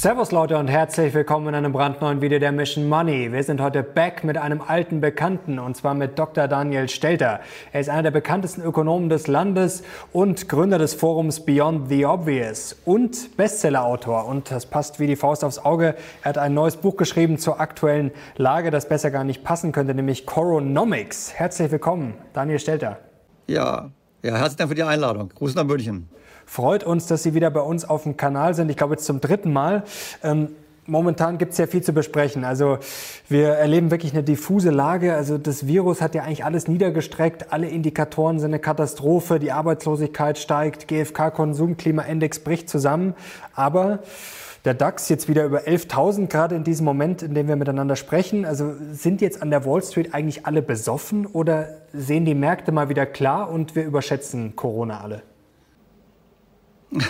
Servus Leute und herzlich willkommen in einem brandneuen Video der Mission Money. Wir sind heute back mit einem alten Bekannten und zwar mit Dr. Daniel Stelter. Er ist einer der bekanntesten Ökonomen des Landes und Gründer des Forums Beyond the Obvious und Bestsellerautor. Und das passt wie die Faust aufs Auge. Er hat ein neues Buch geschrieben zur aktuellen Lage, das besser gar nicht passen könnte, nämlich Coronomics. Herzlich willkommen, Daniel Stelter. Ja, ja, herzlichen Dank für die Einladung. Gruß nach München. Freut uns, dass Sie wieder bei uns auf dem Kanal sind. Ich glaube jetzt zum dritten Mal. Ähm, momentan gibt es ja viel zu besprechen. Also wir erleben wirklich eine diffuse Lage. Also das Virus hat ja eigentlich alles niedergestreckt. Alle Indikatoren sind eine Katastrophe. Die Arbeitslosigkeit steigt. GfK-Konsumklimaindex bricht zusammen. Aber der DAX jetzt wieder über 11.000 gerade in diesem Moment, in dem wir miteinander sprechen. Also sind jetzt an der Wall Street eigentlich alle besoffen oder sehen die Märkte mal wieder klar und wir überschätzen Corona alle?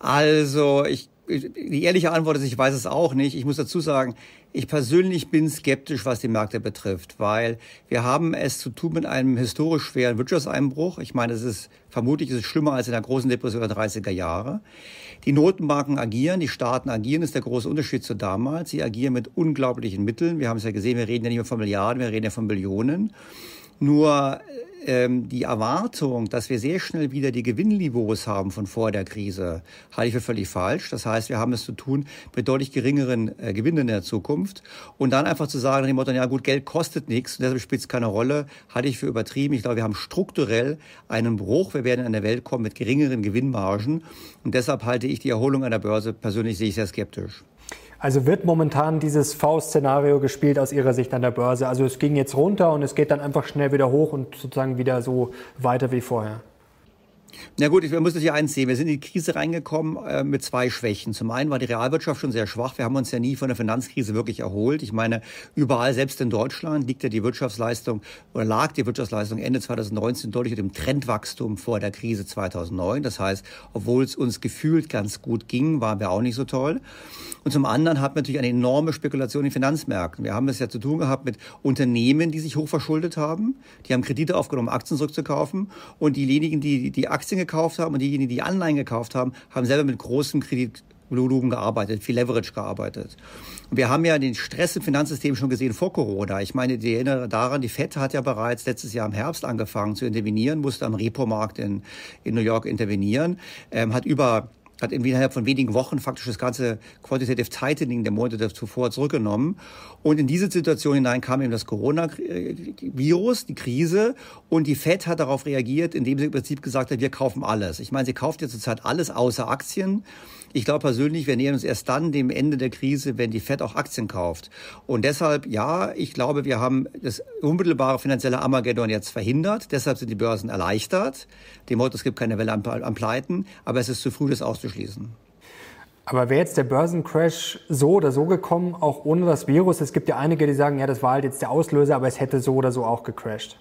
Also, ich, die ehrliche Antwort ist, ich weiß es auch nicht. Ich muss dazu sagen, ich persönlich bin skeptisch, was die Märkte betrifft, weil wir haben es zu tun mit einem historisch schweren Wirtschaftseinbruch. Ich meine, es ist vermutlich ist es schlimmer als in der großen Depression der 30er Jahre. Die Notenbanken agieren, die Staaten agieren, ist der große Unterschied zu damals. Sie agieren mit unglaublichen Mitteln. Wir haben es ja gesehen, wir reden ja nicht mehr von Milliarden, wir reden ja von Billionen. Nur ähm, die Erwartung, dass wir sehr schnell wieder die Gewinnniveaus haben von vor der Krise, halte ich für völlig falsch. Das heißt, wir haben es zu tun mit deutlich geringeren äh, Gewinnen in der Zukunft. Und dann einfach zu sagen, dem Motto, ja gut, Geld kostet nichts und deshalb spielt es keine Rolle, halte ich für übertrieben. Ich glaube, wir haben strukturell einen Bruch. Wir werden in eine Welt kommen mit geringeren Gewinnmargen. Und deshalb halte ich die Erholung an der Börse persönlich sehr skeptisch. Also wird momentan dieses V-Szenario gespielt aus Ihrer Sicht an der Börse? Also es ging jetzt runter und es geht dann einfach schnell wieder hoch und sozusagen wieder so weiter wie vorher. Na gut, wir müssen hier eins sehen. Wir sind in die Krise reingekommen äh, mit zwei Schwächen. Zum einen war die Realwirtschaft schon sehr schwach. Wir haben uns ja nie von der Finanzkrise wirklich erholt. Ich meine, überall, selbst in Deutschland, liegt ja die Wirtschaftsleistung oder lag die Wirtschaftsleistung Ende 2019 deutlich unter dem Trendwachstum vor der Krise 2009. Das heißt, obwohl es uns gefühlt ganz gut ging, waren wir auch nicht so toll. Und zum anderen hat man natürlich eine enorme Spekulation in den Finanzmärkten. Wir haben es ja zu tun gehabt mit Unternehmen, die sich hochverschuldet haben. Die haben Kredite aufgenommen, Aktien zurückzukaufen. Und diejenigen, die die Aktien gekauft haben und diejenigen, die Anleihen gekauft haben, haben selber mit großem Kreditvolumen gearbeitet, viel Leverage gearbeitet. Und wir haben ja den Stress im Finanzsystem schon gesehen vor Corona. Ich meine, die erinnere daran, die FED hat ja bereits letztes Jahr im Herbst angefangen zu intervenieren, musste am Repo-Markt in, in New York intervenieren, ähm, hat über hat innerhalb von wenigen Wochen faktisch das ganze Quantitative Tightening der Monate zuvor zurückgenommen. Und in diese Situation hinein kam eben das Coronavirus, die Krise. Und die Fed hat darauf reagiert, indem sie im Prinzip gesagt hat, wir kaufen alles. Ich meine, sie kauft ja zurzeit alles außer Aktien. Ich glaube persönlich, wir nähern uns erst dann dem Ende der Krise, wenn die Fed auch Aktien kauft. Und deshalb, ja, ich glaube, wir haben das unmittelbare finanzielle Armageddon jetzt verhindert. Deshalb sind die Börsen erleichtert. Dem Motto, es gibt keine Welle an Pleiten. Aber es ist zu früh, das auszuschließen. Aber wäre jetzt der Börsencrash so oder so gekommen, auch ohne das Virus? Es gibt ja einige, die sagen, ja, das war halt jetzt der Auslöser, aber es hätte so oder so auch gecrashed.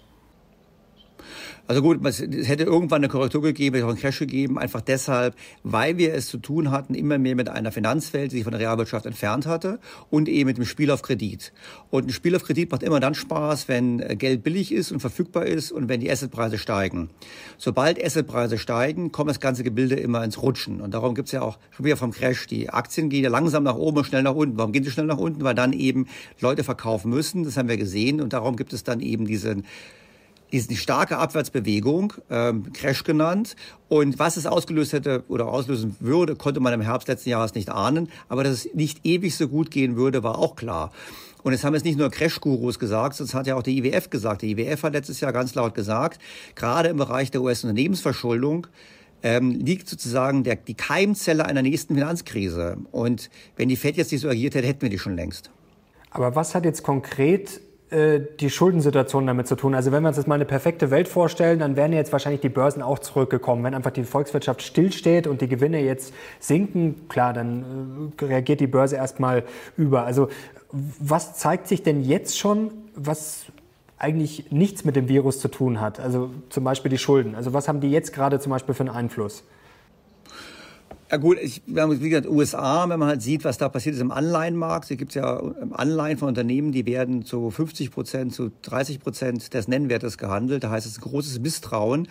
Also gut, es hätte irgendwann eine Korrektur gegeben, es auch einen Crash gegeben, einfach deshalb, weil wir es zu tun hatten, immer mehr mit einer Finanzwelt, die sich von der Realwirtschaft entfernt hatte und eben mit dem Spiel auf Kredit. Und ein Spiel auf Kredit macht immer dann Spaß, wenn Geld billig ist und verfügbar ist und wenn die Assetpreise steigen. Sobald Assetpreise steigen, kommt das ganze Gebilde immer ins Rutschen. Und darum gibt es ja auch schon wieder vom Crash, die Aktien gehen ja langsam nach oben und schnell nach unten. Warum gehen sie schnell nach unten? Weil dann eben Leute verkaufen müssen, das haben wir gesehen. Und darum gibt es dann eben diesen ist die starke Abwärtsbewegung, ähm, Crash genannt. Und was es ausgelöst hätte oder auslösen würde, konnte man im Herbst letzten Jahres nicht ahnen. Aber dass es nicht ewig so gut gehen würde, war auch klar. Und es haben es nicht nur Crash-Gurus gesagt, sonst hat ja auch der IWF gesagt. Der IWF hat letztes Jahr ganz laut gesagt, gerade im Bereich der US-Unternehmensverschuldung, ähm, liegt sozusagen der, die Keimzelle einer nächsten Finanzkrise. Und wenn die FED jetzt nicht so agiert hätte, hätten wir die schon längst. Aber was hat jetzt konkret äh, die Schuldensituation damit zu tun. Also wenn wir uns jetzt mal eine perfekte Welt vorstellen, dann wären jetzt wahrscheinlich die Börsen auch zurückgekommen. Wenn einfach die Volkswirtschaft stillsteht und die Gewinne jetzt sinken, klar, dann äh, reagiert die Börse erstmal über. Also was zeigt sich denn jetzt schon, was eigentlich nichts mit dem Virus zu tun hat? Also zum Beispiel die Schulden. Also was haben die jetzt gerade zum Beispiel für einen Einfluss? Ja gut, ich, wie gesagt, USA, wenn man halt sieht, was da passiert ist im Anleihenmarkt, es gibt ja ähm, Anleihen von Unternehmen, die werden zu 50 Prozent, zu 30 Prozent des Nennwertes gehandelt. Da heißt es großes Misstrauen,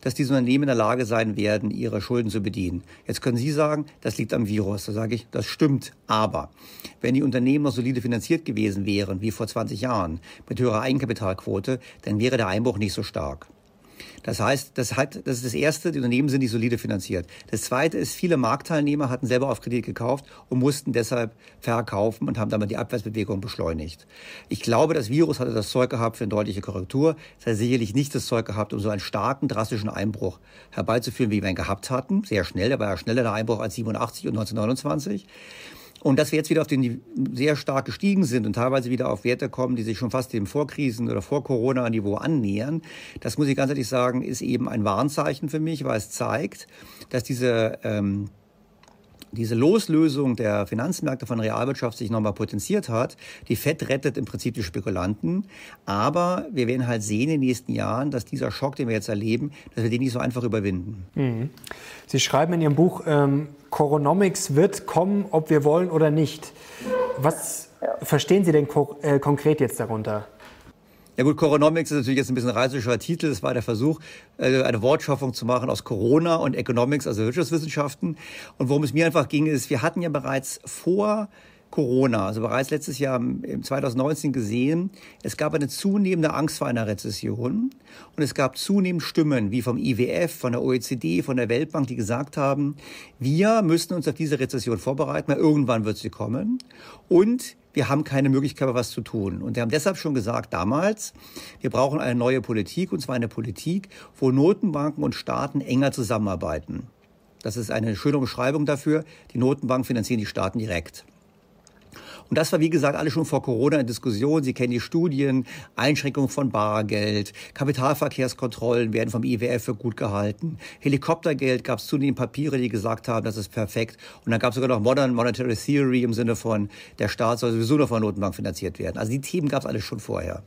dass diese Unternehmen in der Lage sein werden, ihre Schulden zu bedienen. Jetzt können Sie sagen, das liegt am Virus. Da sage ich, das stimmt. Aber wenn die Unternehmen noch solide finanziert gewesen wären, wie vor 20 Jahren, mit höherer Eigenkapitalquote, dann wäre der Einbruch nicht so stark. Das heißt, das, hat, das ist das Erste, die Unternehmen sind nicht solide finanziert. Das Zweite ist, viele Marktteilnehmer hatten selber auf Kredit gekauft und mussten deshalb verkaufen und haben damit die Abwärtsbewegung beschleunigt. Ich glaube, das Virus hatte das Zeug gehabt für eine deutliche Korrektur. Es hat sicherlich nicht das Zeug gehabt, um so einen starken, drastischen Einbruch herbeizuführen, wie wir ihn gehabt hatten. Sehr schnell, der war ja schneller der Einbruch als 87 und 1929. Und dass wir jetzt wieder auf den sehr stark gestiegen sind und teilweise wieder auf Werte kommen, die sich schon fast dem Vorkrisen- oder Vor-Corona-Niveau annähern, das muss ich ganz ehrlich sagen, ist eben ein Warnzeichen für mich, weil es zeigt, dass diese ähm, diese Loslösung der Finanzmärkte von Realwirtschaft sich nochmal potenziert hat. Die FED rettet im Prinzip die Spekulanten. Aber wir werden halt sehen in den nächsten Jahren, dass dieser Schock, den wir jetzt erleben, dass wir den nicht so einfach überwinden. Mhm. Sie schreiben in Ihrem Buch, ähm, Coronomics wird kommen, ob wir wollen oder nicht. Was verstehen Sie denn ko äh, konkret jetzt darunter? Ja gut, Coronomics ist natürlich jetzt ein bisschen reißerischer Titel. Es war der Versuch, äh, eine Wortschaffung zu machen aus Corona und Economics, also Wirtschaftswissenschaften. Und worum es mir einfach ging, ist, wir hatten ja bereits vor Corona, also bereits letztes Jahr im 2019 gesehen, es gab eine zunehmende Angst vor einer Rezession und es gab zunehmend Stimmen wie vom IWF, von der OECD, von der Weltbank, die gesagt haben, wir müssen uns auf diese Rezession vorbereiten, weil irgendwann wird sie kommen und wir haben keine Möglichkeit, was zu tun. Und wir haben deshalb schon gesagt damals, wir brauchen eine neue Politik, und zwar eine Politik, wo Notenbanken und Staaten enger zusammenarbeiten. Das ist eine schöne Beschreibung dafür. Die Notenbanken finanzieren die Staaten direkt. Und das war, wie gesagt, alles schon vor Corona in Diskussion. Sie kennen die Studien, Einschränkungen von Bargeld, Kapitalverkehrskontrollen werden vom IWF für gut gehalten. Helikoptergeld gab es zunehmend Papiere, die gesagt haben, das ist perfekt. Und dann gab es sogar noch Modern Monetary Theory im Sinne von, der Staat soll sowieso noch von Notenbank finanziert werden. Also die Themen gab es alles schon vorher.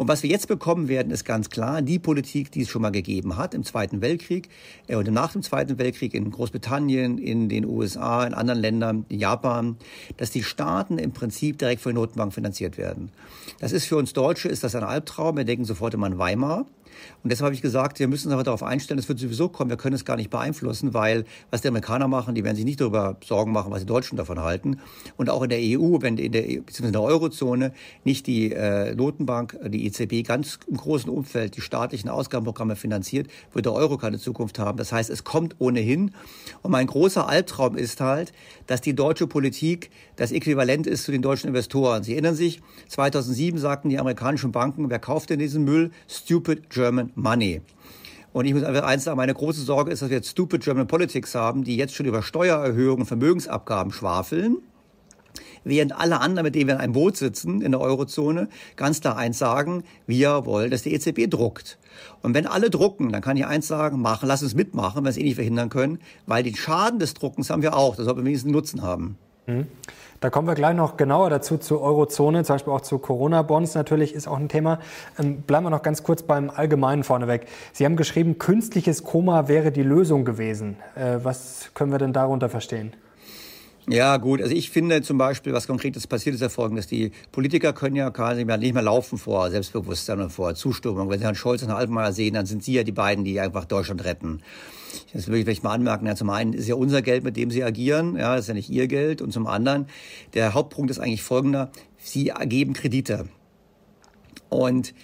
Und was wir jetzt bekommen werden, ist ganz klar die Politik, die es schon mal gegeben hat im Zweiten Weltkrieg äh, und nach dem Zweiten Weltkrieg in Großbritannien, in den USA, in anderen Ländern, in Japan, dass die Staaten im Prinzip direkt von der Notenbank finanziert werden. Das ist für uns Deutsche ist das ein Albtraum. Wir denken sofort immer an Weimar. Und deshalb habe ich gesagt, wir müssen uns aber darauf einstellen, es wird sowieso kommen, wir können es gar nicht beeinflussen, weil was die Amerikaner machen, die werden sich nicht darüber Sorgen machen, was die Deutschen davon halten. Und auch in der EU, wenn in der, beziehungsweise in der Eurozone nicht die äh, Notenbank, die EZB ganz im großen Umfeld die staatlichen Ausgabenprogramme finanziert, wird der Euro keine Zukunft haben. Das heißt, es kommt ohnehin. Und mein großer Albtraum ist halt, dass die deutsche Politik das Äquivalent ist zu den deutschen Investoren. Sie erinnern sich, 2007 sagten die amerikanischen Banken, wer kauft denn diesen Müll? Stupid German Money. Und ich muss einfach eins sagen, meine große Sorge ist, dass wir jetzt Stupid German Politics haben, die jetzt schon über Steuererhöhungen, Vermögensabgaben schwafeln während alle anderen, mit denen wir in einem Boot sitzen, in der Eurozone, ganz klar eins sagen, wir wollen, dass die EZB druckt. Und wenn alle drucken, dann kann ich eins sagen, machen, lass uns mitmachen, wenn wir es eh nicht verhindern können, weil den Schaden des Druckens haben wir auch, das sollten wir wenigstens Nutzen haben. Mhm. Da kommen wir gleich noch genauer dazu zur Eurozone, zum Beispiel auch zu Corona-Bonds natürlich ist auch ein Thema. Ähm, bleiben wir noch ganz kurz beim Allgemeinen vorneweg. Sie haben geschrieben, künstliches Koma wäre die Lösung gewesen. Äh, was können wir denn darunter verstehen? Ja, gut. Also ich finde zum Beispiel, was Konkretes passiert ist ja folgendes. Die Politiker können ja quasi nicht mehr laufen vor Selbstbewusstsein und vor Zustimmung. Wenn Sie Herrn Scholz und Herrn Altmaier sehen, dann sind Sie ja die beiden, die einfach Deutschland retten. Das will ich vielleicht mal anmerken. Ja, zum einen ist ja unser Geld, mit dem Sie agieren. Ja, das ist ja nicht Ihr Geld. Und zum anderen, der Hauptpunkt ist eigentlich folgender. Sie geben Kredite. Und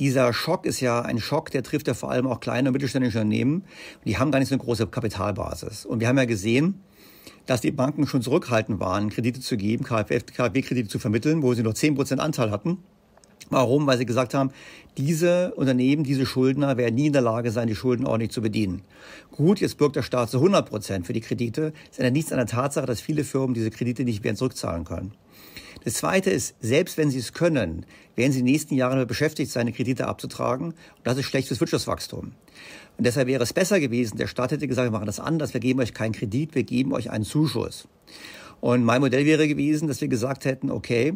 dieser Schock ist ja ein Schock, der trifft ja vor allem auch kleine und mittelständische Unternehmen. Die haben gar nicht so eine große Kapitalbasis. Und wir haben ja gesehen, dass die Banken schon zurückhaltend waren, Kredite zu geben, KfW-Kredite zu vermitteln, wo sie nur 10% Anteil hatten. Warum? Weil sie gesagt haben, diese Unternehmen, diese Schuldner werden nie in der Lage sein, die Schulden ordentlich zu bedienen. Gut, jetzt birgt der Staat zu 100 Prozent für die Kredite. Es ändert nichts an der Tatsache, dass viele Firmen diese Kredite nicht mehr zurückzahlen können. Das Zweite ist, selbst wenn sie es können, werden sie in den nächsten Jahren beschäftigt sein, Kredite abzutragen. Und das ist schlechtes Wirtschaftswachstum. Und deshalb wäre es besser gewesen, der Staat hätte gesagt, wir machen das anders, wir geben euch keinen Kredit, wir geben euch einen Zuschuss. Und mein Modell wäre gewesen, dass wir gesagt hätten, okay,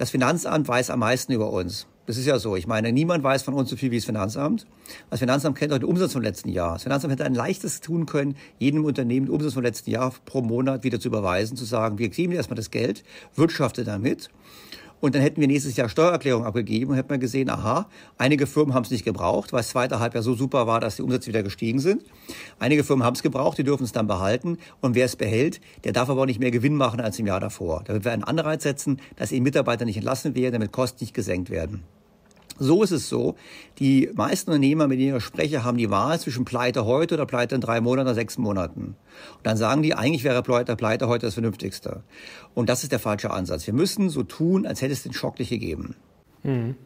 Das Finanzamt weiß am meisten über uns. Das ist ja so. Ich meine, niemand weiß von uns so viel wie das Finanzamt. Das Finanzamt kennt auch den Umsatz vom letzten Jahr. Das Finanzamt hätte ein leichtes tun können, jedem Unternehmen den Umsatz vom letzten Jahr pro Monat wieder zu überweisen, zu sagen, wir kriegen erstmal das Geld, wirtschafte damit und dann hätten wir nächstes Jahr Steuererklärung abgegeben und hätten wir gesehen, aha, einige Firmen haben es nicht gebraucht, weil das zweite Halbjahr so super war, dass die Umsätze wieder gestiegen sind. Einige Firmen haben es gebraucht, die dürfen es dann behalten. Und wer es behält, der darf aber auch nicht mehr Gewinn machen als im Jahr davor. Da wird wir einen Anreiz setzen, dass eben Mitarbeiter nicht entlassen werden, damit Kosten nicht gesenkt werden. So ist es so. Die meisten Unternehmer, mit denen ich spreche, haben die Wahl zwischen Pleite heute oder Pleite in drei Monaten oder sechs Monaten. Und dann sagen die, eigentlich wäre Pleite, Pleite heute das Vernünftigste. Und das ist der falsche Ansatz. Wir müssen so tun, als hätte es den Schock nicht gegeben. Mhm.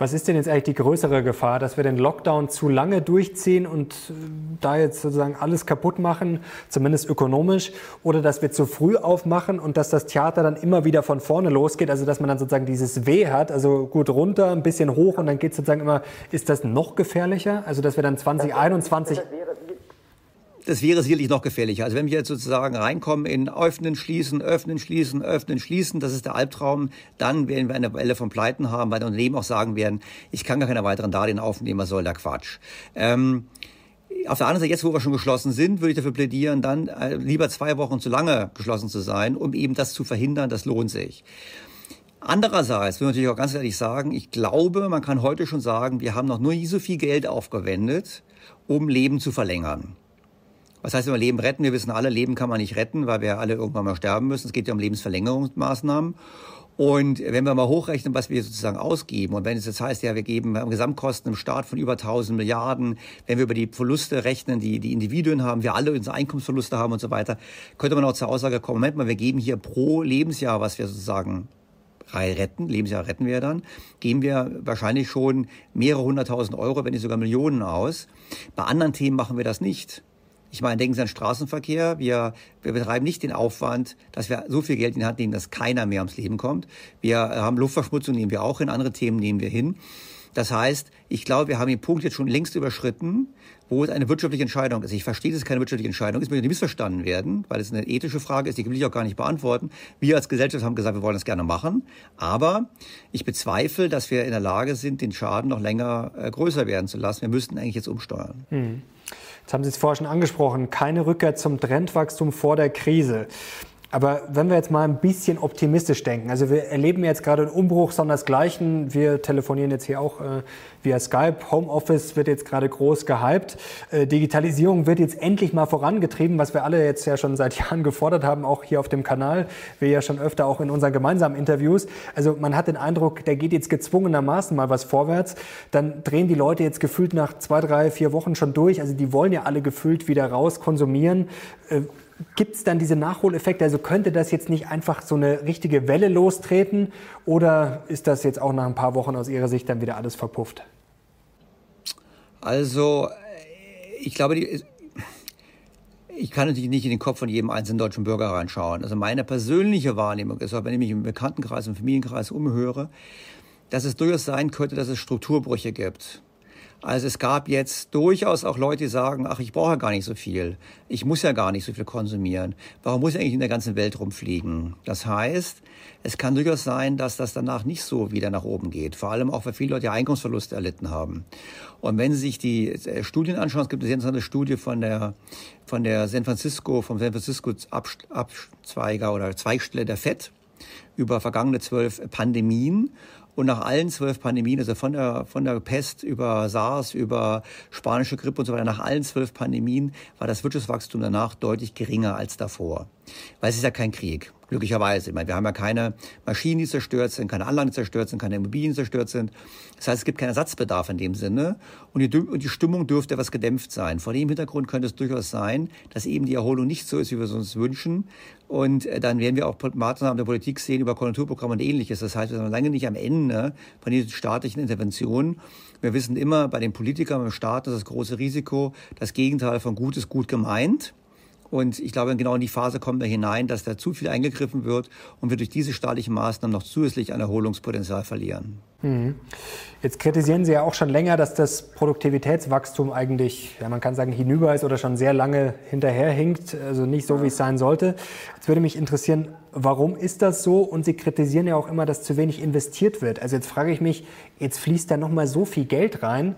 Was ist denn jetzt eigentlich die größere Gefahr, dass wir den Lockdown zu lange durchziehen und äh, da jetzt sozusagen alles kaputt machen, zumindest ökonomisch, oder dass wir zu früh aufmachen und dass das Theater dann immer wieder von vorne losgeht, also dass man dann sozusagen dieses W hat, also gut runter, ein bisschen hoch und dann geht es sozusagen immer, ist das noch gefährlicher? Also dass wir dann 2021... Das wäre, das wäre sicherlich noch gefährlicher. Also wenn wir jetzt sozusagen reinkommen in öffnen, schließen, öffnen, schließen, öffnen, schließen, das ist der Albtraum, dann werden wir eine Welle von Pleiten haben, weil Unternehmen auch sagen werden, ich kann gar keine weiteren Darlehen aufnehmen, was soll der Quatsch. Ähm, auf der anderen Seite, jetzt wo wir schon geschlossen sind, würde ich dafür plädieren, dann äh, lieber zwei Wochen zu lange geschlossen zu sein, um eben das zu verhindern, das lohnt sich. Andererseits will ich natürlich auch ganz ehrlich sagen, ich glaube, man kann heute schon sagen, wir haben noch nie so viel Geld aufgewendet, um Leben zu verlängern. Was heißt immer Leben retten? Wir wissen alle, Leben kann man nicht retten, weil wir alle irgendwann mal sterben müssen. Es geht ja um Lebensverlängerungsmaßnahmen. Und wenn wir mal hochrechnen, was wir sozusagen ausgeben, und wenn es jetzt heißt, ja, wir geben Gesamtkosten im Staat von über 1000 Milliarden, wenn wir über die Verluste rechnen, die die Individuen haben, wir alle unsere Einkommensverluste haben und so weiter, könnte man auch zur Aussage kommen, Moment mal, wir geben hier pro Lebensjahr, was wir sozusagen retten, Lebensjahr retten wir dann, geben wir wahrscheinlich schon mehrere hunderttausend Euro, wenn nicht sogar Millionen aus. Bei anderen Themen machen wir das nicht. Ich meine, denken Sie an Straßenverkehr. Wir, wir betreiben nicht den Aufwand, dass wir so viel Geld in die Hand nehmen, dass keiner mehr ums Leben kommt. Wir haben Luftverschmutzung, nehmen wir auch hin, andere Themen nehmen wir hin. Das heißt, ich glaube, wir haben den Punkt jetzt schon längst überschritten, wo es eine wirtschaftliche Entscheidung ist. Ich verstehe, dass es keine wirtschaftliche Entscheidung ist, möchte nicht missverstanden werden, weil es eine ethische Frage ist, die will ich auch gar nicht beantworten. Wir als Gesellschaft haben gesagt, wir wollen das gerne machen, aber ich bezweifle, dass wir in der Lage sind, den Schaden noch länger äh, größer werden zu lassen. Wir müssten eigentlich jetzt umsteuern. Hm. Jetzt haben Sie es vorher schon angesprochen, keine Rückkehr zum Trendwachstum vor der Krise. Aber wenn wir jetzt mal ein bisschen optimistisch denken, also wir erleben jetzt gerade einen Umbruch sondersgleichen. Wir telefonieren jetzt hier auch äh, via Skype. Homeoffice wird jetzt gerade groß gehypt. Äh, Digitalisierung wird jetzt endlich mal vorangetrieben, was wir alle jetzt ja schon seit Jahren gefordert haben, auch hier auf dem Kanal. Wir ja schon öfter auch in unseren gemeinsamen Interviews. Also man hat den Eindruck, da geht jetzt gezwungenermaßen mal was vorwärts. Dann drehen die Leute jetzt gefühlt nach zwei, drei, vier Wochen schon durch. Also die wollen ja alle gefühlt wieder raus konsumieren. Äh, Gibt es dann diese Nachholeffekte? Also könnte das jetzt nicht einfach so eine richtige Welle lostreten oder ist das jetzt auch nach ein paar Wochen aus Ihrer Sicht dann wieder alles verpufft? Also ich glaube, die, ich kann natürlich nicht in den Kopf von jedem einzelnen deutschen Bürger reinschauen. Also meine persönliche Wahrnehmung ist, wenn ich mich im Bekanntenkreis und Familienkreis umhöre, dass es durchaus sein könnte, dass es Strukturbrüche gibt. Also es gab jetzt durchaus auch Leute, die sagen, ach, ich brauche ja gar nicht so viel. Ich muss ja gar nicht so viel konsumieren. Warum muss ich eigentlich in der ganzen Welt rumfliegen? Das heißt, es kann durchaus sein, dass das danach nicht so wieder nach oben geht. Vor allem auch, weil viele Leute Einkommensverluste erlitten haben. Und wenn Sie sich die äh, Studien anschauen, es gibt eine sehr interessante Studie von der, von der San Francisco, vom San Francisco Abzweiger oder Zweigstelle der FED über vergangene zwölf Pandemien. Und nach allen zwölf Pandemien, also von der, von der Pest über SARS, über spanische Grippe und so weiter, nach allen zwölf Pandemien war das Wirtschaftswachstum danach deutlich geringer als davor. Weil es ist ja kein Krieg. Glücklicherweise. Ich meine, wir haben ja keine Maschinen, die zerstört sind, keine Anlagen, die zerstört sind, keine Immobilien, die zerstört sind. Das heißt, es gibt keinen Ersatzbedarf in dem Sinne. Und die, und die Stimmung dürfte etwas gedämpft sein. Vor dem Hintergrund könnte es durchaus sein, dass eben die Erholung nicht so ist, wie wir es uns wünschen. Und äh, dann werden wir auch Maßnahmen der Politik sehen über Konjunkturprogramme und ähnliches. Das heißt, wir sind lange nicht am Ende von diesen staatlichen Interventionen. Wir wissen immer, bei den Politikern, beim Staat ist das große Risiko, das Gegenteil von gut ist gut gemeint. Und ich glaube, genau in die Phase kommen wir hinein, dass da zu viel eingegriffen wird und wir durch diese staatlichen Maßnahmen noch zusätzlich an Erholungspotenzial verlieren. Mhm. Jetzt kritisieren Sie ja auch schon länger, dass das Produktivitätswachstum eigentlich, ja, man kann sagen, hinüber ist oder schon sehr lange hinterherhinkt, also nicht so, wie es sein sollte. Jetzt würde mich interessieren, warum ist das so? Und Sie kritisieren ja auch immer, dass zu wenig investiert wird. Also jetzt frage ich mich, jetzt fließt da noch mal so viel Geld rein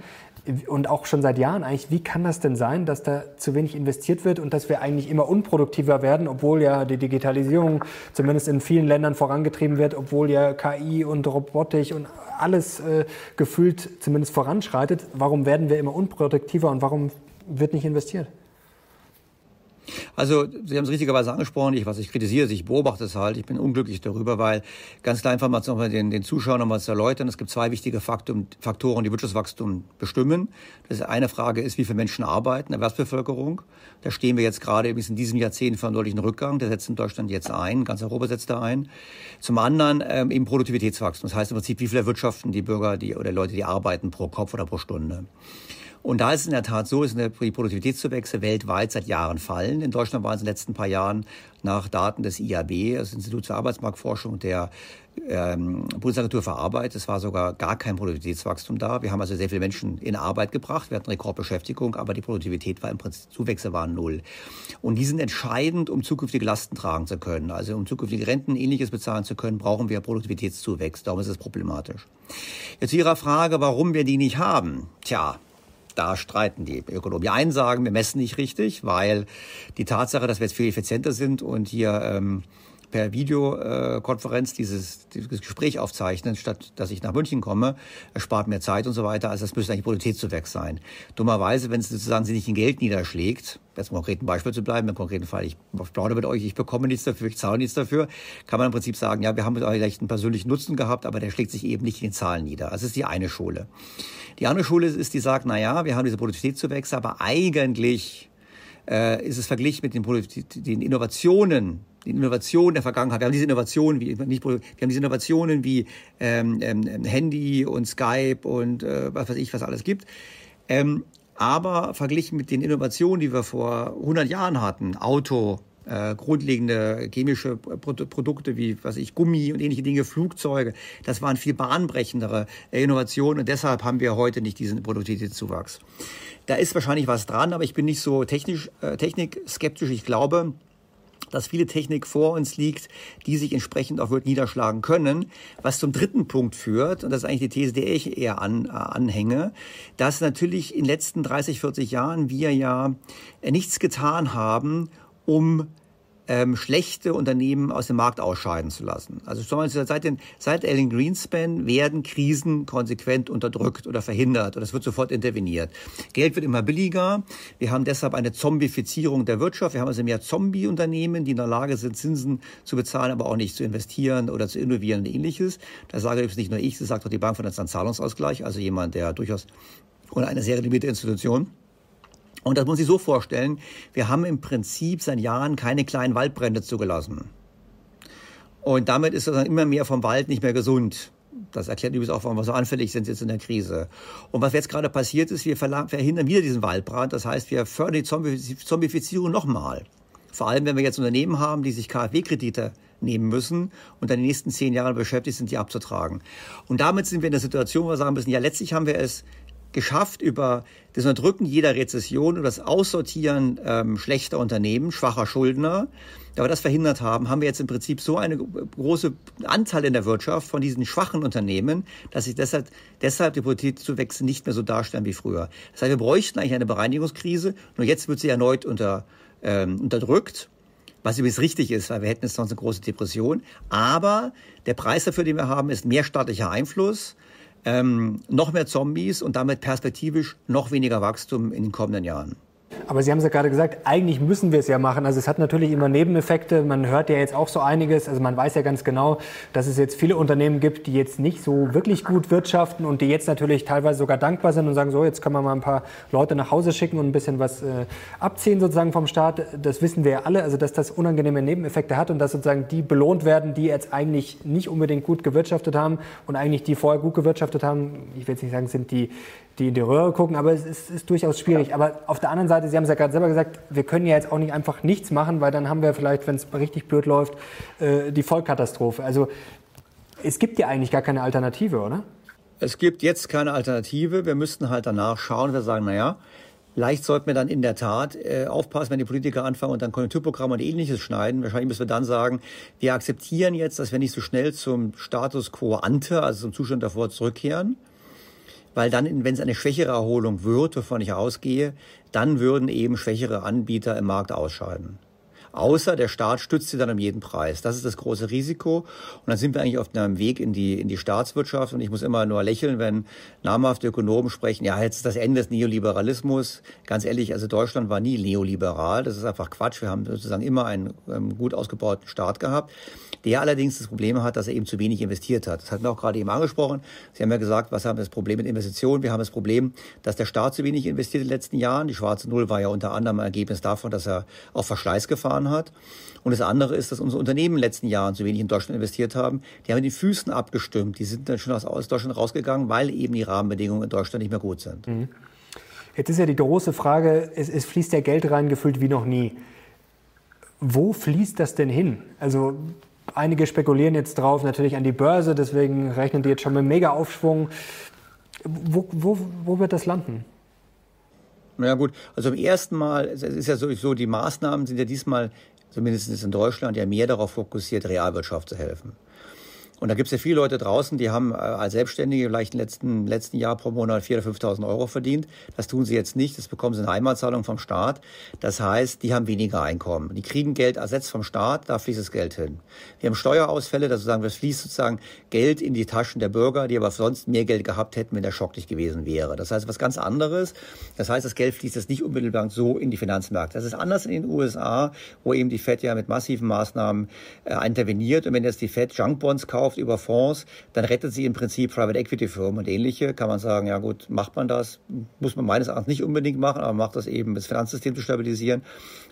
und auch schon seit Jahren eigentlich, wie kann das denn sein, dass da zu wenig investiert wird und dass wir eigentlich immer unproduktiver werden, obwohl ja die Digitalisierung zumindest in vielen Ländern vorangetrieben wird, obwohl ja KI und Robotik und alles äh, gefühlt zumindest voranschreitet. Warum werden wir immer unproduktiver und warum wird nicht investiert? Also, Sie haben es richtigerweise angesprochen, ich, was ich kritisiere, ich beobachte es halt, ich bin unglücklich darüber, weil ganz klar einfach mal den, den Zuschauern nochmal zu erläutern, es gibt zwei wichtige Faktoren, die Wirtschaftswachstum bestimmen. Das eine Frage ist, wie viele Menschen arbeiten, Erwerbsbevölkerung. Da stehen wir jetzt gerade bis in diesem Jahrzehnt vor einem deutlichen Rückgang, der setzt in Deutschland jetzt ein, ganz Europa setzt da ein. Zum anderen ähm, eben Produktivitätswachstum, das heißt im Prinzip, wie viele wirtschaften die Bürger die, oder Leute, die arbeiten pro Kopf oder pro Stunde. Und da ist es in der Tat so, dass die Produktivitätszuwächse weltweit seit Jahren fallen. In Deutschland waren es in den letzten paar Jahren nach Daten des IAB, das Institut für Arbeitsmarktforschung der ähm, Bundesagentur für Arbeit, es war sogar gar kein Produktivitätswachstum da. Wir haben also sehr viele Menschen in Arbeit gebracht. Wir hatten Rekordbeschäftigung, aber die Produktivität war im Prinzip, Zuwächse waren null. Und die sind entscheidend, um zukünftige Lasten tragen zu können. Also um zukünftige Renten ähnliches bezahlen zu können, brauchen wir Produktivitätszuwächse. Darum ist es problematisch. Jetzt zu Ihrer Frage, warum wir die nicht haben. Tja, da streiten die Ökonomen. Die einen sagen, wir messen nicht richtig, weil die Tatsache, dass wir jetzt viel effizienter sind und hier ähm, per Videokonferenz dieses, dieses Gespräch aufzeichnen, statt dass ich nach München komme, erspart mehr Zeit und so weiter. Also das müsste eigentlich Produktivitätszuwächs sein. Dummerweise, wenn es sozusagen sich nicht in Geld niederschlägt, jetzt im konkreten Beispiel zu bleiben, im konkreten Fall, ich plaudere mit euch, ich bekomme nichts dafür, ich zahle nichts dafür, kann man im Prinzip sagen, ja, wir haben vielleicht einen persönlichen Nutzen gehabt, aber der schlägt sich eben nicht in den Zahlen nieder. Das ist die eine Schule. Die andere Schule ist, die sagt, na ja, wir haben diese Produktivitätszuwächse, aber eigentlich äh, ist es verglichen mit den, den Innovationen, die Innovationen der Vergangenheit. Wir haben diese Innovationen wie nicht, wir haben diese Innovationen wie ähm, ähm, Handy und Skype und äh, was weiß ich, was alles gibt. Ähm, aber verglichen mit den Innovationen, die wir vor 100 Jahren hatten, Auto, äh, grundlegende chemische Produkte wie was ich Gummi und ähnliche Dinge, Flugzeuge, das waren viel bahnbrechendere Innovationen und deshalb haben wir heute nicht diesen Produktivitätszuwachs. Da ist wahrscheinlich was dran, aber ich bin nicht so technisch äh, technikskeptisch. Ich glaube, dass viele Technik vor uns liegt, die sich entsprechend auch wird niederschlagen können. Was zum dritten Punkt führt, und das ist eigentlich die These, der ich eher an, äh, anhänge, dass natürlich in den letzten 30, 40 Jahren wir ja nichts getan haben, um ähm, schlechte Unternehmen aus dem Markt ausscheiden zu lassen. Also seit, den, seit Ellen Greenspan werden Krisen konsequent unterdrückt oder verhindert oder es wird sofort interveniert. Geld wird immer billiger. Wir haben deshalb eine Zombifizierung der Wirtschaft. Wir haben also mehr Zombie-Unternehmen, die in der Lage sind, Zinsen zu bezahlen, aber auch nicht zu investieren oder zu innovieren und ähnliches. Das sage übrigens nicht nur ich, das sagt auch die Bank für den Zahlungsausgleich, also jemand, der durchaus oder eine sehr limitierte Institution und das muss ich so vorstellen, wir haben im Prinzip seit Jahren keine kleinen Waldbrände zugelassen. Und damit ist sozusagen immer mehr vom Wald nicht mehr gesund. Das erklärt übrigens auch, warum wir so anfällig sind jetzt in der Krise. Und was jetzt gerade passiert ist, wir verhindern wieder diesen Waldbrand. Das heißt, wir fördern die Zombifizierung nochmal. Vor allem, wenn wir jetzt Unternehmen haben, die sich KfW-Kredite nehmen müssen und dann die nächsten zehn Jahre beschäftigt sind, die abzutragen. Und damit sind wir in der Situation, wo wir sagen müssen, ja, letztlich haben wir es geschafft, über das Unterdrücken jeder Rezession und das Aussortieren ähm, schlechter Unternehmen, schwacher Schuldner, da wir das verhindert haben, haben wir jetzt im Prinzip so eine große Anteil in der Wirtschaft von diesen schwachen Unternehmen, dass sich deshalb, deshalb die Produktivzuwächse nicht mehr so darstellen wie früher. Das heißt, wir bräuchten eigentlich eine Bereinigungskrise, nur jetzt wird sie erneut unter, ähm, unterdrückt. Was übrigens richtig ist, weil wir hätten jetzt sonst eine große Depression. Aber der Preis dafür, den wir haben, ist mehr staatlicher Einfluss, ähm, noch mehr Zombies und damit perspektivisch noch weniger Wachstum in den kommenden Jahren. Aber Sie haben es ja gerade gesagt, eigentlich müssen wir es ja machen. Also es hat natürlich immer Nebeneffekte. Man hört ja jetzt auch so einiges. Also man weiß ja ganz genau, dass es jetzt viele Unternehmen gibt, die jetzt nicht so wirklich gut wirtschaften und die jetzt natürlich teilweise sogar dankbar sind und sagen, so, jetzt können wir mal ein paar Leute nach Hause schicken und ein bisschen was äh, abziehen sozusagen vom Staat. Das wissen wir ja alle, also dass das unangenehme Nebeneffekte hat und dass sozusagen die belohnt werden, die jetzt eigentlich nicht unbedingt gut gewirtschaftet haben und eigentlich die vorher gut gewirtschaftet haben. Ich will jetzt nicht sagen, sind die, die in die Röhre gucken, aber es ist, ist durchaus schwierig. Aber auf der anderen Seite Sie haben es ja gerade selber gesagt, wir können ja jetzt auch nicht einfach nichts machen, weil dann haben wir vielleicht, wenn es richtig blöd läuft, äh, die Vollkatastrophe. Also es gibt ja eigentlich gar keine Alternative, oder? Es gibt jetzt keine Alternative. Wir müssten halt danach schauen. Wir sagen, naja, Leicht sollten wir dann in der Tat äh, aufpassen, wenn die Politiker anfangen und dann Konjunkturprogramme und ähnliches schneiden. Wahrscheinlich müssen wir dann sagen, wir akzeptieren jetzt, dass wir nicht so schnell zum Status quo ante, also zum Zustand davor zurückkehren. Weil dann, wenn es eine schwächere Erholung wird, wovon ich ausgehe, dann würden eben schwächere Anbieter im Markt ausscheiden. Außer der Staat stützt sie dann um jeden Preis. Das ist das große Risiko. Und dann sind wir eigentlich auf einem Weg in die, in die Staatswirtschaft. Und ich muss immer nur lächeln, wenn namhafte Ökonomen sprechen, ja, jetzt ist das Ende des Neoliberalismus. Ganz ehrlich, also Deutschland war nie neoliberal. Das ist einfach Quatsch. Wir haben sozusagen immer einen, einen gut ausgebauten Staat gehabt der allerdings das Problem hat, dass er eben zu wenig investiert hat. Das hatten wir auch gerade eben angesprochen. Sie haben ja gesagt, was haben wir das Problem mit Investitionen? Wir haben das Problem, dass der Staat zu wenig investiert in den letzten Jahren. Die schwarze Null war ja unter anderem ein Ergebnis davon, dass er auf Verschleiß gefahren hat. Und das andere ist, dass unsere Unternehmen in den letzten Jahren zu wenig in Deutschland investiert haben. Die haben mit den Füßen abgestimmt. Die sind dann schon aus Deutschland rausgegangen, weil eben die Rahmenbedingungen in Deutschland nicht mehr gut sind. Mhm. Jetzt ist ja die große Frage, es, es fließt ja Geld rein, gefühlt wie noch nie. Wo fließt das denn hin? Also Einige spekulieren jetzt drauf, natürlich an die Börse, deswegen rechnen die jetzt schon mit Mega-Aufschwung. Wo, wo, wo wird das landen? Na gut, also im ersten Mal, es ist ja sowieso, die Maßnahmen sind ja diesmal, zumindest in Deutschland, ja mehr darauf fokussiert, Realwirtschaft zu helfen. Und da gibt es ja viele Leute draußen, die haben äh, als Selbstständige vielleicht im letzten, letzten Jahr pro Monat 4.000 oder 5.000 Euro verdient. Das tun sie jetzt nicht. Das bekommen sie eine Einmalzahlung vom Staat. Das heißt, die haben weniger Einkommen. Die kriegen Geld ersetzt vom Staat, da fließt das Geld hin. Wir haben Steuerausfälle, das sozusagen, das fließt sozusagen Geld in die Taschen der Bürger, die aber sonst mehr Geld gehabt hätten, wenn der Schock nicht gewesen wäre. Das heißt, was ganz anderes. Das heißt, das Geld fließt jetzt nicht unmittelbar so in die Finanzmärkte. Das ist anders in den USA, wo eben die FED ja mit massiven Maßnahmen äh, interveniert. Und wenn jetzt die FED Junkbonds kauft, kauft über Fonds, dann rettet sie im Prinzip Private Equity Firmen und ähnliche. Kann man sagen, ja gut, macht man das? Muss man meines Erachtens nicht unbedingt machen, aber macht das eben, das Finanzsystem zu stabilisieren.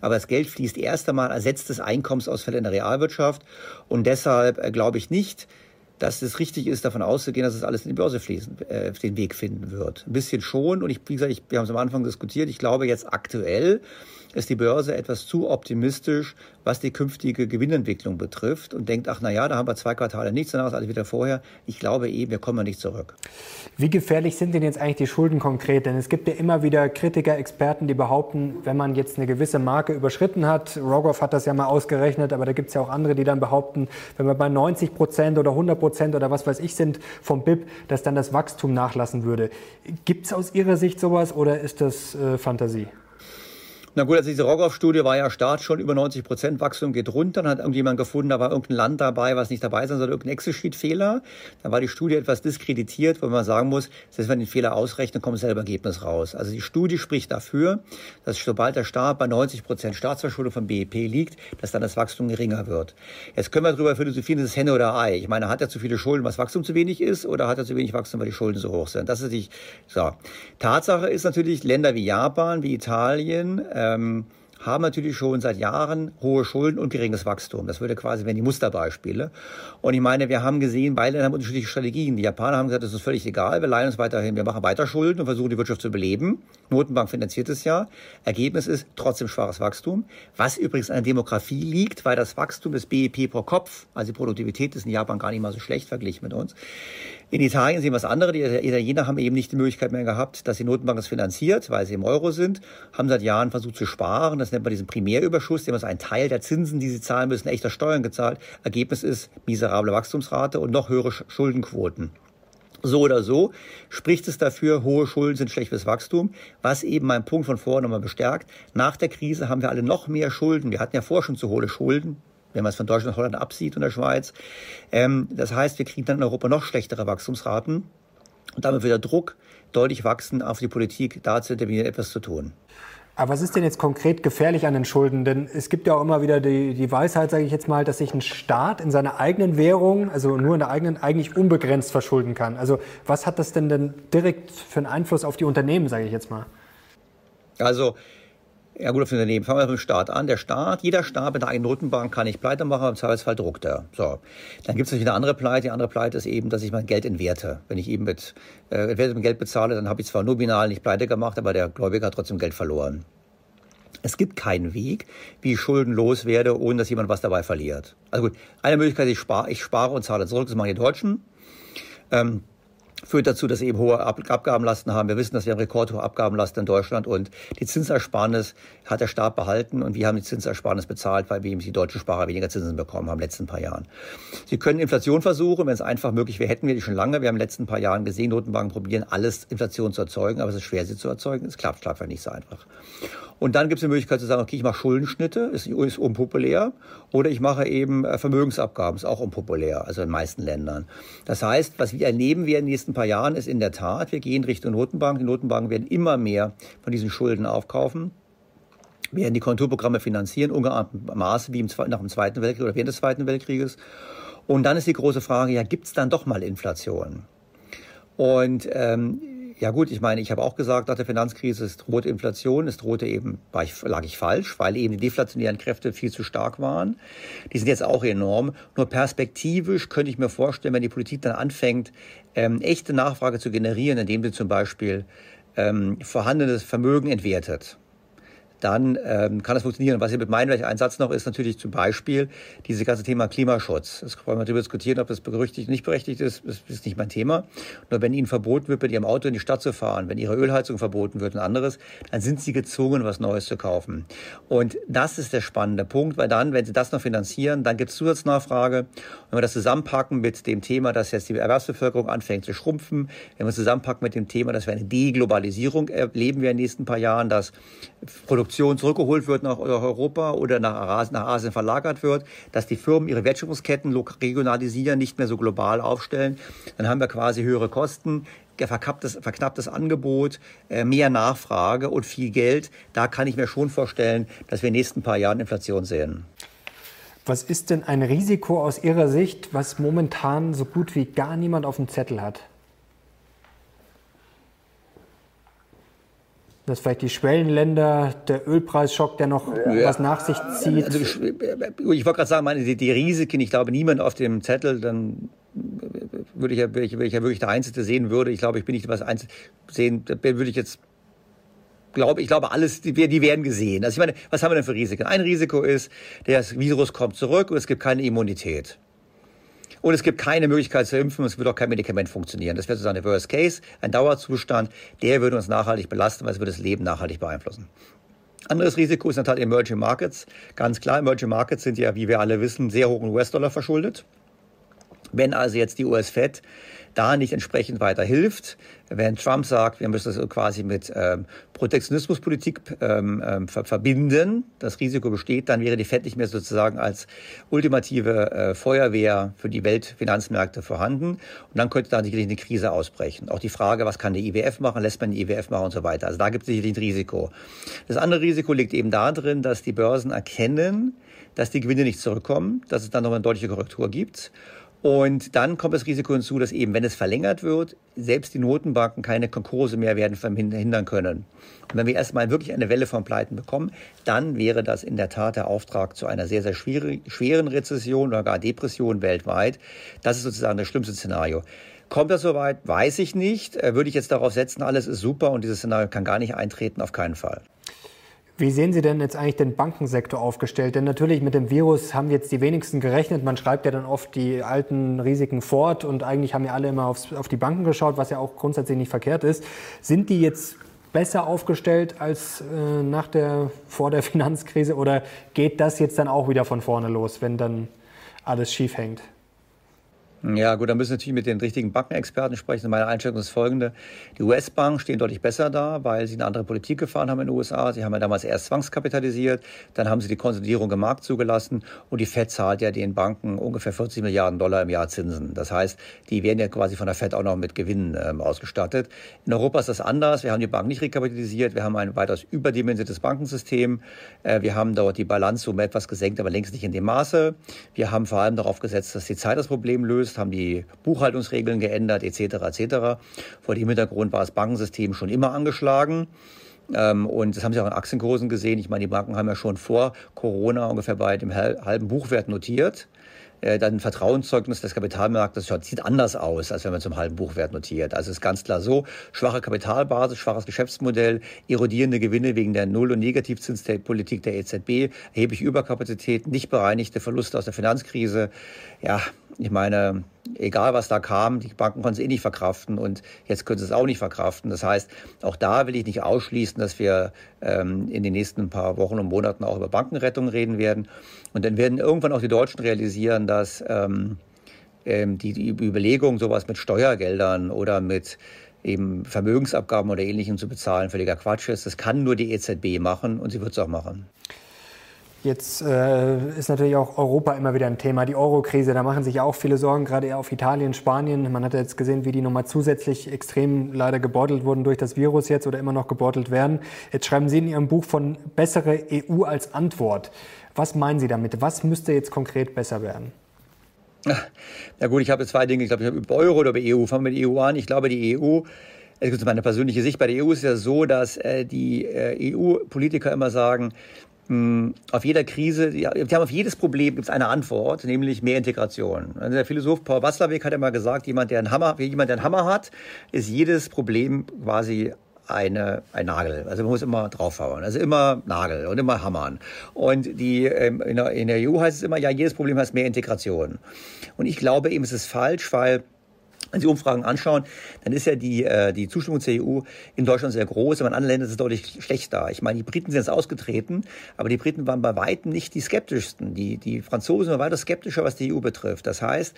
Aber das Geld fließt erst einmal, ersetzt das Einkommensausfälle in der Realwirtschaft und deshalb äh, glaube ich nicht, dass es richtig ist, davon auszugehen, dass es alles in die Börse fließen, äh, den Weg finden wird. Ein bisschen schon. Und ich, wie gesagt, ich, wir haben es am Anfang diskutiert. Ich glaube jetzt aktuell ist die Börse etwas zu optimistisch, was die künftige Gewinnentwicklung betrifft und denkt, ach na ja, da haben wir zwei Quartale nichts, danach ist alles wieder vorher. Ich glaube eben, wir kommen nicht zurück. Wie gefährlich sind denn jetzt eigentlich die Schulden konkret? Denn es gibt ja immer wieder Kritiker, Experten, die behaupten, wenn man jetzt eine gewisse Marke überschritten hat, Rogoff hat das ja mal ausgerechnet, aber da gibt es ja auch andere, die dann behaupten, wenn wir bei 90 Prozent oder 100 Prozent oder was weiß ich sind vom BIP, dass dann das Wachstum nachlassen würde. Gibt es aus Ihrer Sicht sowas oder ist das äh, Fantasie? Na gut, also diese Rogoff-Studie war ja Start schon über 90 Prozent Wachstum geht runter. Dann hat irgendjemand gefunden, da war irgendein Land dabei, was nicht dabei sein soll, irgendein Excel-Sheet-Fehler. Dann war die Studie etwas diskreditiert, wo man sagen muss, dass wenn den Fehler ausrechnen, kommt selber Ergebnis raus. Also die Studie spricht dafür, dass sobald der Staat bei 90 Prozent Staatsverschuldung vom BIP liegt, dass dann das Wachstum geringer wird. Jetzt können wir darüber philosophieren, ist es Henne oder Ei. Ich meine, hat er zu viele Schulden, was Wachstum zu wenig ist, oder hat er zu wenig Wachstum, weil die Schulden so hoch sind? Das ist nicht so. Tatsache ist natürlich, Länder wie Japan, wie Italien, ähm, haben natürlich schon seit Jahren hohe Schulden und geringes Wachstum. Das würde quasi werden die Musterbeispiele. Und ich meine, wir haben gesehen, beide haben unterschiedliche Strategien. Die Japaner haben gesagt, das ist völlig egal, wir leihen uns weiterhin, wir machen weiter Schulden und versuchen die Wirtschaft zu beleben. Notenbank finanziert es ja. Ergebnis ist trotzdem schwaches Wachstum, was übrigens an der Demografie liegt, weil das Wachstum des BIP pro Kopf, also die Produktivität ist in Japan gar nicht mal so schlecht verglichen mit uns, in Italien sehen wir es andere. Die Italiener haben eben nicht die Möglichkeit mehr gehabt, dass die Notenbank das finanziert, weil sie im Euro sind, haben seit Jahren versucht zu sparen. Das nennt man diesen Primärüberschuss. Haben also einen Teil der Zinsen, die sie zahlen müssen, echter Steuern gezahlt. Ergebnis ist miserable Wachstumsrate und noch höhere Schuldenquoten. So oder so spricht es dafür, hohe Schulden sind schlechtes Wachstum, was eben mein Punkt von vorher nochmal bestärkt. Nach der Krise haben wir alle noch mehr Schulden. Wir hatten ja vorher schon zu hohe Schulden wenn man es von Deutschland und Holland absieht und der Schweiz. Ähm, das heißt, wir kriegen dann in Europa noch schlechtere Wachstumsraten und damit wird der Druck deutlich wachsen, auf die Politik da zu intervenieren, etwas zu tun. Aber was ist denn jetzt konkret gefährlich an den Schulden? Denn es gibt ja auch immer wieder die, die Weisheit, sage ich jetzt mal, dass sich ein Staat in seiner eigenen Währung, also nur in der eigenen, eigentlich unbegrenzt verschulden kann. Also was hat das denn denn direkt für einen Einfluss auf die Unternehmen, sage ich jetzt mal? Also ja gut, auf Unternehmen. Fangen wir mit dem Staat an. Der Staat, jeder Staat mit einer eigenen Notenbank kann nicht pleite machen, im Zweifelsfall druckt er. So. Dann gibt es natürlich eine andere Pleite. Die andere Pleite ist eben, dass ich mein Geld entwerte. Wenn ich eben mit, äh, entwerte mit Geld bezahle, dann habe ich zwar nominal nicht pleite gemacht, aber der Gläubiger hat trotzdem Geld verloren. Es gibt keinen Weg, wie ich schuldenlos werde, ohne dass jemand was dabei verliert. Also gut, eine Möglichkeit, ich spare, ich spare und zahle zurück, das machen die Deutschen. Ähm, führt dazu, dass sie eben hohe Abgabenlasten haben. Wir wissen, dass wir haben rekordhohe Abgabenlasten in Deutschland und die Zinsersparnis hat der Staat behalten und wir haben die Zinsersparnis bezahlt, weil wir eben die deutschen Sparer weniger Zinsen bekommen haben in den letzten paar Jahren. Sie können Inflation versuchen, wenn es einfach möglich wäre, hätten wir die schon lange. Wir haben in den letzten paar Jahren gesehen, Notenbanken probieren alles Inflation zu erzeugen, aber es ist schwer, sie zu erzeugen. Es klappt einfach nicht so einfach. Und dann gibt es die Möglichkeit zu sagen, okay, ich mache Schuldenschnitte, ist, ist unpopulär, oder ich mache eben äh, Vermögensabgaben, ist auch unpopulär, also in den meisten Ländern. Das heißt, was wir erleben werden in den nächsten paar Jahren, ist in der Tat, wir gehen Richtung Notenbank. Die Notenbanken werden immer mehr von diesen Schulden aufkaufen werden die Konjunkturprogramme finanzieren, ungeahnten Maße wie im, nach dem Zweiten Weltkrieg oder während des Zweiten Weltkrieges. Und dann ist die große Frage, ja, gibt es dann doch mal Inflation? Und ähm, ja gut, ich meine, ich habe auch gesagt, nach der Finanzkrise, es drohte Inflation, es drohte eben, war ich, lag ich falsch, weil eben die deflationären Kräfte viel zu stark waren. Die sind jetzt auch enorm. Nur perspektivisch könnte ich mir vorstellen, wenn die Politik dann anfängt, ähm, echte Nachfrage zu generieren, indem sie zum Beispiel ähm, vorhandenes Vermögen entwertet dann ähm, kann das funktionieren. Was ich mit meinem ein Satz noch ist natürlich zum Beispiel dieses ganze Thema Klimaschutz. Das wollen wir darüber diskutieren, ob das berechtigt, nicht berechtigt ist, das ist nicht mein Thema. Nur wenn Ihnen verboten wird, mit Ihrem Auto in die Stadt zu fahren, wenn Ihre Ölheizung verboten wird und anderes, dann sind Sie gezwungen, was Neues zu kaufen. Und das ist der spannende Punkt, weil dann, wenn Sie das noch finanzieren, dann gibt es Zusatznachfrage. Wenn wir das zusammenpacken mit dem Thema, dass jetzt die Erwerbsbevölkerung anfängt zu schrumpfen, wenn wir zusammenpacken mit dem Thema, dass wir eine Deglobalisierung erleben wir in den nächsten paar Jahren, dass Produktion zurückgeholt wird nach Europa oder nach Asien verlagert wird, dass die Firmen ihre Wertschöpfungsketten regionalisieren, nicht mehr so global aufstellen. Dann haben wir quasi höhere Kosten, verknapptes, verknapptes Angebot, äh, mehr Nachfrage und viel Geld. Da kann ich mir schon vorstellen, dass wir in den nächsten paar Jahren Inflation sehen. Was ist denn ein Risiko aus Ihrer Sicht, was momentan so gut wie gar niemand auf dem Zettel hat? Dass vielleicht die Schwellenländer, der Ölpreisschock, der noch ja. was nach sich zieht. Also ich, ich wollte gerade sagen, meine, die, die, Risiken, ich glaube, niemand auf dem Zettel, dann würde ich ja, wenn ich, wenn ich ja wirklich der Einzige sehen würde, ich glaube, ich bin nicht was Einzige sehen, würde ich jetzt glaube, ich glaube, alles, die, die werden gesehen. Also ich meine, was haben wir denn für Risiken? Ein Risiko ist, das Virus kommt zurück und es gibt keine Immunität. Und es gibt keine Möglichkeit zu impfen, es wird auch kein Medikament funktionieren. Das wäre sozusagen der Worst Case, ein Dauerzustand, der würde uns nachhaltig belasten, weil es würde das Leben nachhaltig beeinflussen. Anderes Risiko ist natürlich Emerging Markets. Ganz klar, Emerging Markets sind ja, wie wir alle wissen, sehr hoch in US-Dollar verschuldet. Wenn also jetzt die US-Fed da nicht entsprechend weiter hilft. Wenn Trump sagt, wir müssen das quasi mit ähm, Protektionismuspolitik ähm, ähm, ver verbinden, das Risiko besteht, dann wäre die FED nicht mehr sozusagen als ultimative äh, Feuerwehr für die Weltfinanzmärkte vorhanden. Und dann könnte da sicherlich eine Krise ausbrechen. Auch die Frage, was kann der IWF machen, lässt man den IWF machen und so weiter. Also da gibt es sicherlich ein Risiko. Das andere Risiko liegt eben darin, dass die Börsen erkennen, dass die Gewinne nicht zurückkommen, dass es dann noch eine deutliche Korrektur gibt. Und dann kommt das Risiko hinzu, dass eben, wenn es verlängert wird, selbst die Notenbanken keine Konkurse mehr werden verhindern können. Und wenn wir erstmal wirklich eine Welle von Pleiten bekommen, dann wäre das in der Tat der Auftrag zu einer sehr, sehr schweren Rezession oder gar Depression weltweit. Das ist sozusagen das schlimmste Szenario. Kommt das soweit? Weiß ich nicht. Äh, würde ich jetzt darauf setzen, alles ist super und dieses Szenario kann gar nicht eintreten, auf keinen Fall. Wie sehen Sie denn jetzt eigentlich den Bankensektor aufgestellt? Denn natürlich mit dem Virus haben jetzt die wenigsten gerechnet. Man schreibt ja dann oft die alten Risiken fort und eigentlich haben ja alle immer aufs, auf die Banken geschaut, was ja auch grundsätzlich nicht verkehrt ist. Sind die jetzt besser aufgestellt als äh, nach der, vor der Finanzkrise oder geht das jetzt dann auch wieder von vorne los, wenn dann alles schief hängt? Ja, gut, da müssen wir natürlich mit den richtigen Bankenexperten sprechen. Meine Einschätzung ist folgende. Die US-Banken stehen deutlich besser da, weil sie eine andere Politik gefahren haben in den USA. Sie haben ja damals erst zwangskapitalisiert, dann haben sie die Konsolidierung im Markt zugelassen und die Fed zahlt ja den Banken ungefähr 40 Milliarden Dollar im Jahr Zinsen. Das heißt, die werden ja quasi von der Fed auch noch mit Gewinnen ähm, ausgestattet. In Europa ist das anders. Wir haben die Banken nicht rekapitalisiert. Wir haben ein weitaus überdimensioniertes Bankensystem. Äh, wir haben dort die Bilanzsumme etwas gesenkt, aber längst nicht in dem Maße. Wir haben vor allem darauf gesetzt, dass die Zeit das Problem löst gelöst, haben die Buchhaltungsregeln geändert, etc. etc. Vor dem Hintergrund war das Bankensystem schon immer angeschlagen. Ähm, und das haben Sie auch in Aktienkursen gesehen. Ich meine, die Banken haben ja schon vor Corona ungefähr bei dem halben Buchwert notiert. äh, dann Vertrauenszeugnis des Kapitalmarktes sieht anders aus, als wenn man zum halben Buchwert notiert. Also ist ganz klar so, schwache Kapitalbasis, schwaches Geschäftsmodell, erodierende Gewinne wegen der Null- und Negativzinspolitik der EZB, erhebliche Überkapazität, nicht bereinigte Verluste aus der Finanzkrise. Ja, ich meine, egal was da kam, die Banken konnten es eh nicht verkraften und jetzt können sie es auch nicht verkraften. Das heißt, auch da will ich nicht ausschließen, dass wir ähm, in den nächsten paar Wochen und Monaten auch über Bankenrettung reden werden. Und dann werden irgendwann auch die Deutschen realisieren, dass ähm, ähm, die, die Überlegung, sowas mit Steuergeldern oder mit eben Vermögensabgaben oder ähnlichem zu bezahlen, völliger Quatsch ist. Das kann nur die EZB machen und sie wird es auch machen. Jetzt äh, ist natürlich auch Europa immer wieder ein Thema. Die Euro-Krise, da machen sich ja auch viele Sorgen, gerade eher auf Italien, Spanien. Man hat ja jetzt gesehen, wie die nochmal zusätzlich extrem leider gebeutelt wurden durch das Virus jetzt oder immer noch gebeutelt werden. Jetzt schreiben Sie in Ihrem Buch von bessere EU als Antwort. Was meinen Sie damit? Was müsste jetzt konkret besser werden? Ja gut, ich habe zwei Dinge. Ich glaube, ich habe über Euro oder über EU. Fangen wir mit EU an. Ich glaube, die EU das ist meine persönliche Sicht. Bei der EU ist es ja so, dass äh, die äh, EU-Politiker immer sagen, auf jeder Krise, die, haben auf jedes Problem gibt es eine Antwort, nämlich mehr Integration. Also der Philosoph Paul Watzlawick hat immer gesagt, jemand, der einen Hammer, jemand, der einen Hammer hat, ist jedes Problem quasi eine, ein Nagel. Also man muss immer draufhauen. Also immer Nagel und immer hammern. Und die, ähm, in, der, in der EU heißt es immer, ja, jedes Problem heißt mehr Integration. Und ich glaube eben, es ist falsch, weil wenn Sie Umfragen anschauen, dann ist ja die, äh, die Zustimmung zur EU in Deutschland sehr groß, aber in anderen Ländern ist es deutlich schlechter. Ich meine, die Briten sind jetzt ausgetreten, aber die Briten waren bei weitem nicht die skeptischsten. Die, die Franzosen waren weiter skeptischer, was die EU betrifft. Das heißt,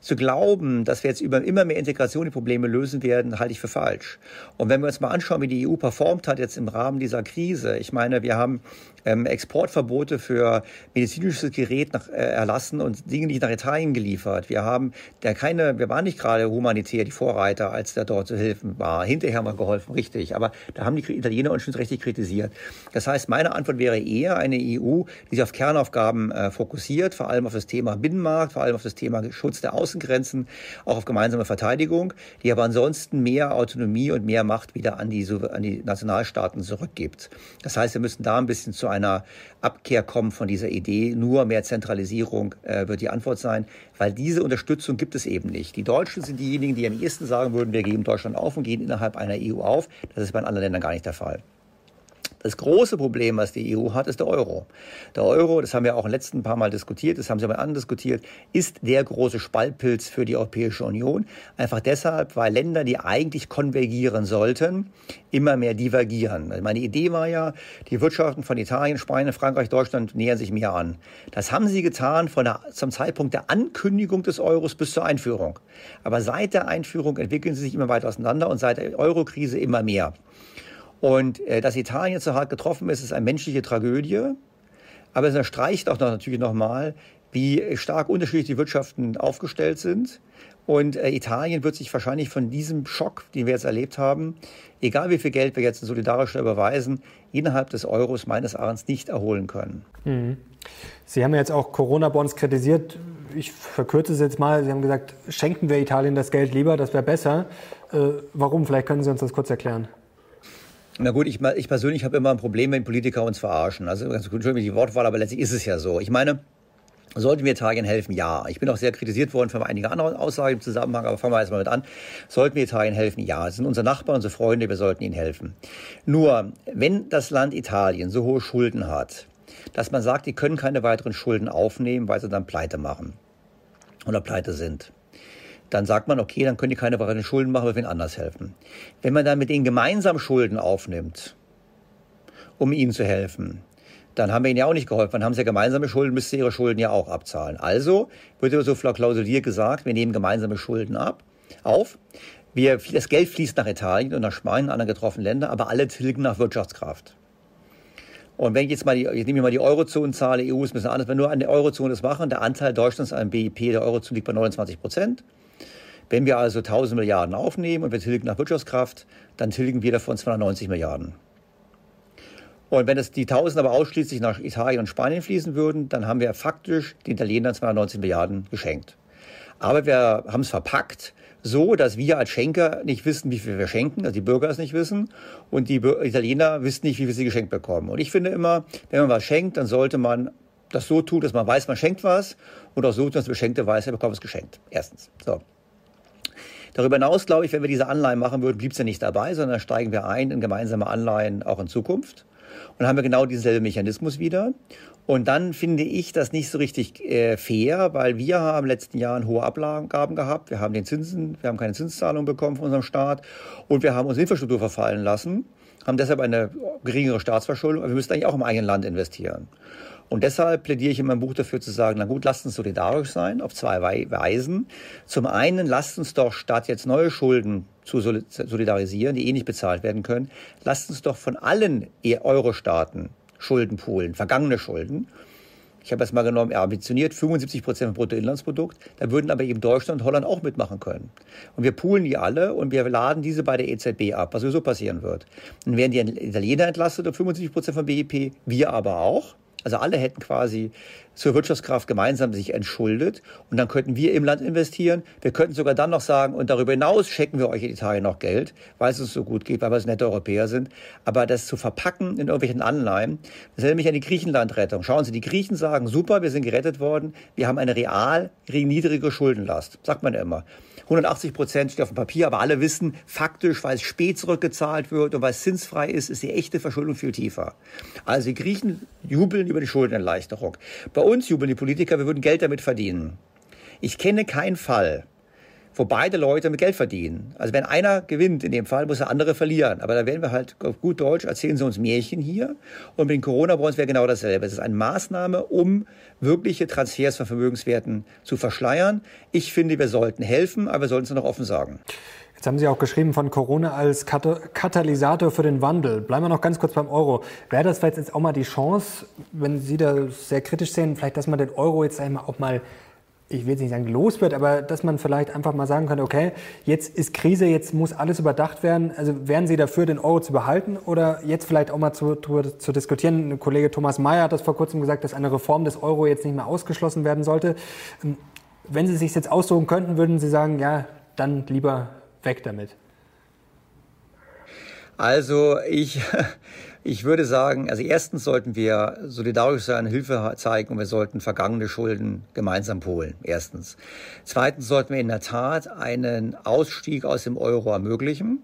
zu glauben, dass wir jetzt über immer mehr Integration die Probleme lösen werden, halte ich für falsch. Und wenn wir uns mal anschauen, wie die EU performt hat jetzt im Rahmen dieser Krise, ich meine, wir haben ähm, Exportverbote für medizinisches Gerät nach, äh, erlassen und Dinge nicht nach Italien geliefert. Wir haben da keine, wir waren nicht gerade humanitär die Vorreiter, als da dort zu helfen war. Hinterher haben wir geholfen, richtig. Aber da haben die Italiener uns schon richtig kritisiert. Das heißt, meine Antwort wäre eher eine EU, die sich auf Kernaufgaben äh, fokussiert, vor allem auf das Thema Binnenmarkt, vor allem auf das Thema Schutz der Außengrenzen, auch auf gemeinsame Verteidigung, die aber ansonsten mehr Autonomie und mehr Macht wieder an die, an die Nationalstaaten zurückgibt. Das heißt, wir müssen da ein bisschen zu einer Abkehr kommen von dieser Idee. Nur mehr Zentralisierung äh, wird die Antwort sein, weil diese Unterstützung gibt es eben nicht. Die Deutschen sind diejenigen, die am ehesten sagen würden, wir geben Deutschland auf und gehen innerhalb einer EU auf. Das ist bei anderen Ländern gar nicht der Fall. Das große Problem, was die EU hat, ist der Euro. Der Euro, das haben wir auch im letzten paar Mal diskutiert, das haben Sie mal andiskutiert, ist der große Spaltpilz für die Europäische Union. Einfach deshalb, weil Länder, die eigentlich konvergieren sollten, immer mehr divergieren. Meine Idee war ja, die Wirtschaften von Italien, Spanien, Frankreich, Deutschland nähern sich mehr an. Das haben sie getan von der, zum Zeitpunkt der Ankündigung des Euros bis zur Einführung. Aber seit der Einführung entwickeln sie sich immer weiter auseinander und seit der Eurokrise immer mehr. Und äh, dass Italien so hart getroffen ist, ist eine menschliche Tragödie. Aber es unterstreicht auch noch, natürlich nochmal, wie stark unterschiedlich die Wirtschaften aufgestellt sind. Und äh, Italien wird sich wahrscheinlich von diesem Schock, den wir jetzt erlebt haben, egal wie viel Geld wir jetzt in solidarisch überweisen, innerhalb des Euros meines Erachtens nicht erholen können. Mhm. Sie haben jetzt auch Corona-Bonds kritisiert. Ich verkürze es jetzt mal. Sie haben gesagt, schenken wir Italien das Geld lieber, das wäre besser. Äh, warum? Vielleicht können Sie uns das kurz erklären. Na gut, ich, ich persönlich habe immer ein Problem, wenn Politiker uns verarschen. Also ganz gut, Entschuldigung die Wortwahl, aber letztlich ist es ja so. Ich meine, Sollten wir Italien helfen? Ja. Ich bin auch sehr kritisiert worden für einige andere Aussagen im Zusammenhang, aber fangen wir erstmal mit an. Sollten wir Italien helfen? Ja. Es sind unsere Nachbarn, unsere Freunde, wir sollten ihnen helfen. Nur, wenn das Land Italien so hohe Schulden hat, dass man sagt, die können keine weiteren Schulden aufnehmen, weil sie dann pleite machen oder pleite sind, dann sagt man, okay, dann können die keine weiteren Schulden machen, wir werden anders helfen. Wenn man dann mit ihnen gemeinsam Schulden aufnimmt, um ihnen zu helfen, dann haben wir ihnen ja auch nicht geholfen. Dann haben sie ja gemeinsame Schulden, müsst ihr ihre Schulden ja auch abzahlen. Also wird so klausuliert gesagt, wir nehmen gemeinsame Schulden ab, auf. Wir, das Geld fließt nach Italien und nach Spanien, anderen getroffenen Ländern, aber alle tilgen nach Wirtschaftskraft. Und wenn ich jetzt mal die, ich nehme mal die Eurozonenzahl, EU ist ein bisschen anders, wenn nur an der Eurozone das machen, der Anteil Deutschlands am BIP der Eurozone liegt bei 29 Prozent. Wenn wir also 1000 Milliarden aufnehmen und wir tilgen nach Wirtschaftskraft, dann tilgen wir davon 290 Milliarden. Und wenn das die 1000 aber ausschließlich nach Italien und Spanien fließen würden, dann haben wir faktisch den Italienern 290 Milliarden geschenkt. Aber wir haben es verpackt, so dass wir als Schenker nicht wissen, wie viel wir schenken, also die Bürger es nicht wissen und die Italiener wissen nicht, wie viel sie geschenkt bekommen. Und ich finde immer, wenn man was schenkt, dann sollte man das so tut, dass man weiß, man schenkt was und auch so tut, dass der Beschenkte weiß, er bekommt es geschenkt. Erstens. So. Darüber hinaus, glaube ich, wenn wir diese Anleihen machen würden, blieb es ja nicht dabei, sondern steigen wir ein in gemeinsame Anleihen auch in Zukunft. Und haben wir genau denselben Mechanismus wieder. Und dann finde ich das nicht so richtig äh, fair, weil wir haben in den letzten Jahren hohe Abgaben gehabt. Wir haben den Zinsen, wir haben keine Zinszahlung bekommen von unserem Staat und wir haben unsere Infrastruktur verfallen lassen, haben deshalb eine geringere Staatsverschuldung. Wir müssen eigentlich auch im eigenen Land investieren. Und deshalb plädiere ich in meinem Buch dafür zu sagen, na gut, lasst uns solidarisch sein auf zwei Weisen. Zum einen, lasst uns doch statt jetzt neue Schulden zu solidarisieren, die eh nicht bezahlt werden können, lasst uns doch von allen Euro-Staaten Schulden poolen, vergangene Schulden. Ich habe jetzt mal genommen, er ambitioniert 75 Prozent vom Bruttoinlandsprodukt. Da würden aber eben Deutschland und Holland auch mitmachen können. Und wir poolen die alle und wir laden diese bei der EZB ab, was sowieso passieren wird. Dann werden die Italiener entlastet um 75 Prozent vom BIP, wir aber auch. Also alle hätten quasi zur Wirtschaftskraft gemeinsam sich entschuldet und dann könnten wir im Land investieren. Wir könnten sogar dann noch sagen, und darüber hinaus schenken wir euch in Italien noch Geld, weil es uns so gut geht, weil wir so nette Europäer sind. Aber das zu verpacken in irgendwelchen Anleihen, das erinnert mich an die Griechenland-Rettung. Schauen Sie, die Griechen sagen, super, wir sind gerettet worden, wir haben eine real niedrige Schuldenlast, sagt man immer. 180 Prozent steht auf dem Papier, aber alle wissen, faktisch, weil es spät zurückgezahlt wird und weil es zinsfrei ist, ist die echte Verschuldung viel tiefer. Also die Griechen jubeln über die Schuldenerleichterung. Bei uns jubeln die Politiker, wir würden Geld damit verdienen. Ich kenne keinen Fall, wo beide Leute mit Geld verdienen. Also wenn einer gewinnt, in dem Fall, muss der andere verlieren. Aber da werden wir halt auf gut Deutsch, erzählen sie uns Märchen hier. Und mit den Corona bei uns wäre genau dasselbe. Es ist eine Maßnahme, um wirkliche Transfers von Vermögenswerten zu verschleiern. Ich finde, wir sollten helfen, aber wir sollten es noch offen sagen. Jetzt haben Sie auch geschrieben von Corona als Katalysator für den Wandel. Bleiben wir noch ganz kurz beim Euro. Wäre das vielleicht jetzt auch mal die Chance, wenn Sie da sehr kritisch sehen, vielleicht, dass man den Euro jetzt einmal auch mal ich will jetzt nicht sagen los wird, aber dass man vielleicht einfach mal sagen könnte, okay, jetzt ist Krise, jetzt muss alles überdacht werden. Also wären Sie dafür, den Euro zu behalten oder jetzt vielleicht auch mal zu, zu, zu diskutieren? Ein Kollege Thomas Mayer hat das vor kurzem gesagt, dass eine Reform des Euro jetzt nicht mehr ausgeschlossen werden sollte. Ähm, wenn Sie sich jetzt aussuchen könnten, würden Sie sagen, ja, dann lieber weg damit. Also ich Ich würde sagen, also erstens sollten wir solidarisch sein, Hilfe zeigen und wir sollten vergangene Schulden gemeinsam polen. Erstens. Zweitens sollten wir in der Tat einen Ausstieg aus dem Euro ermöglichen.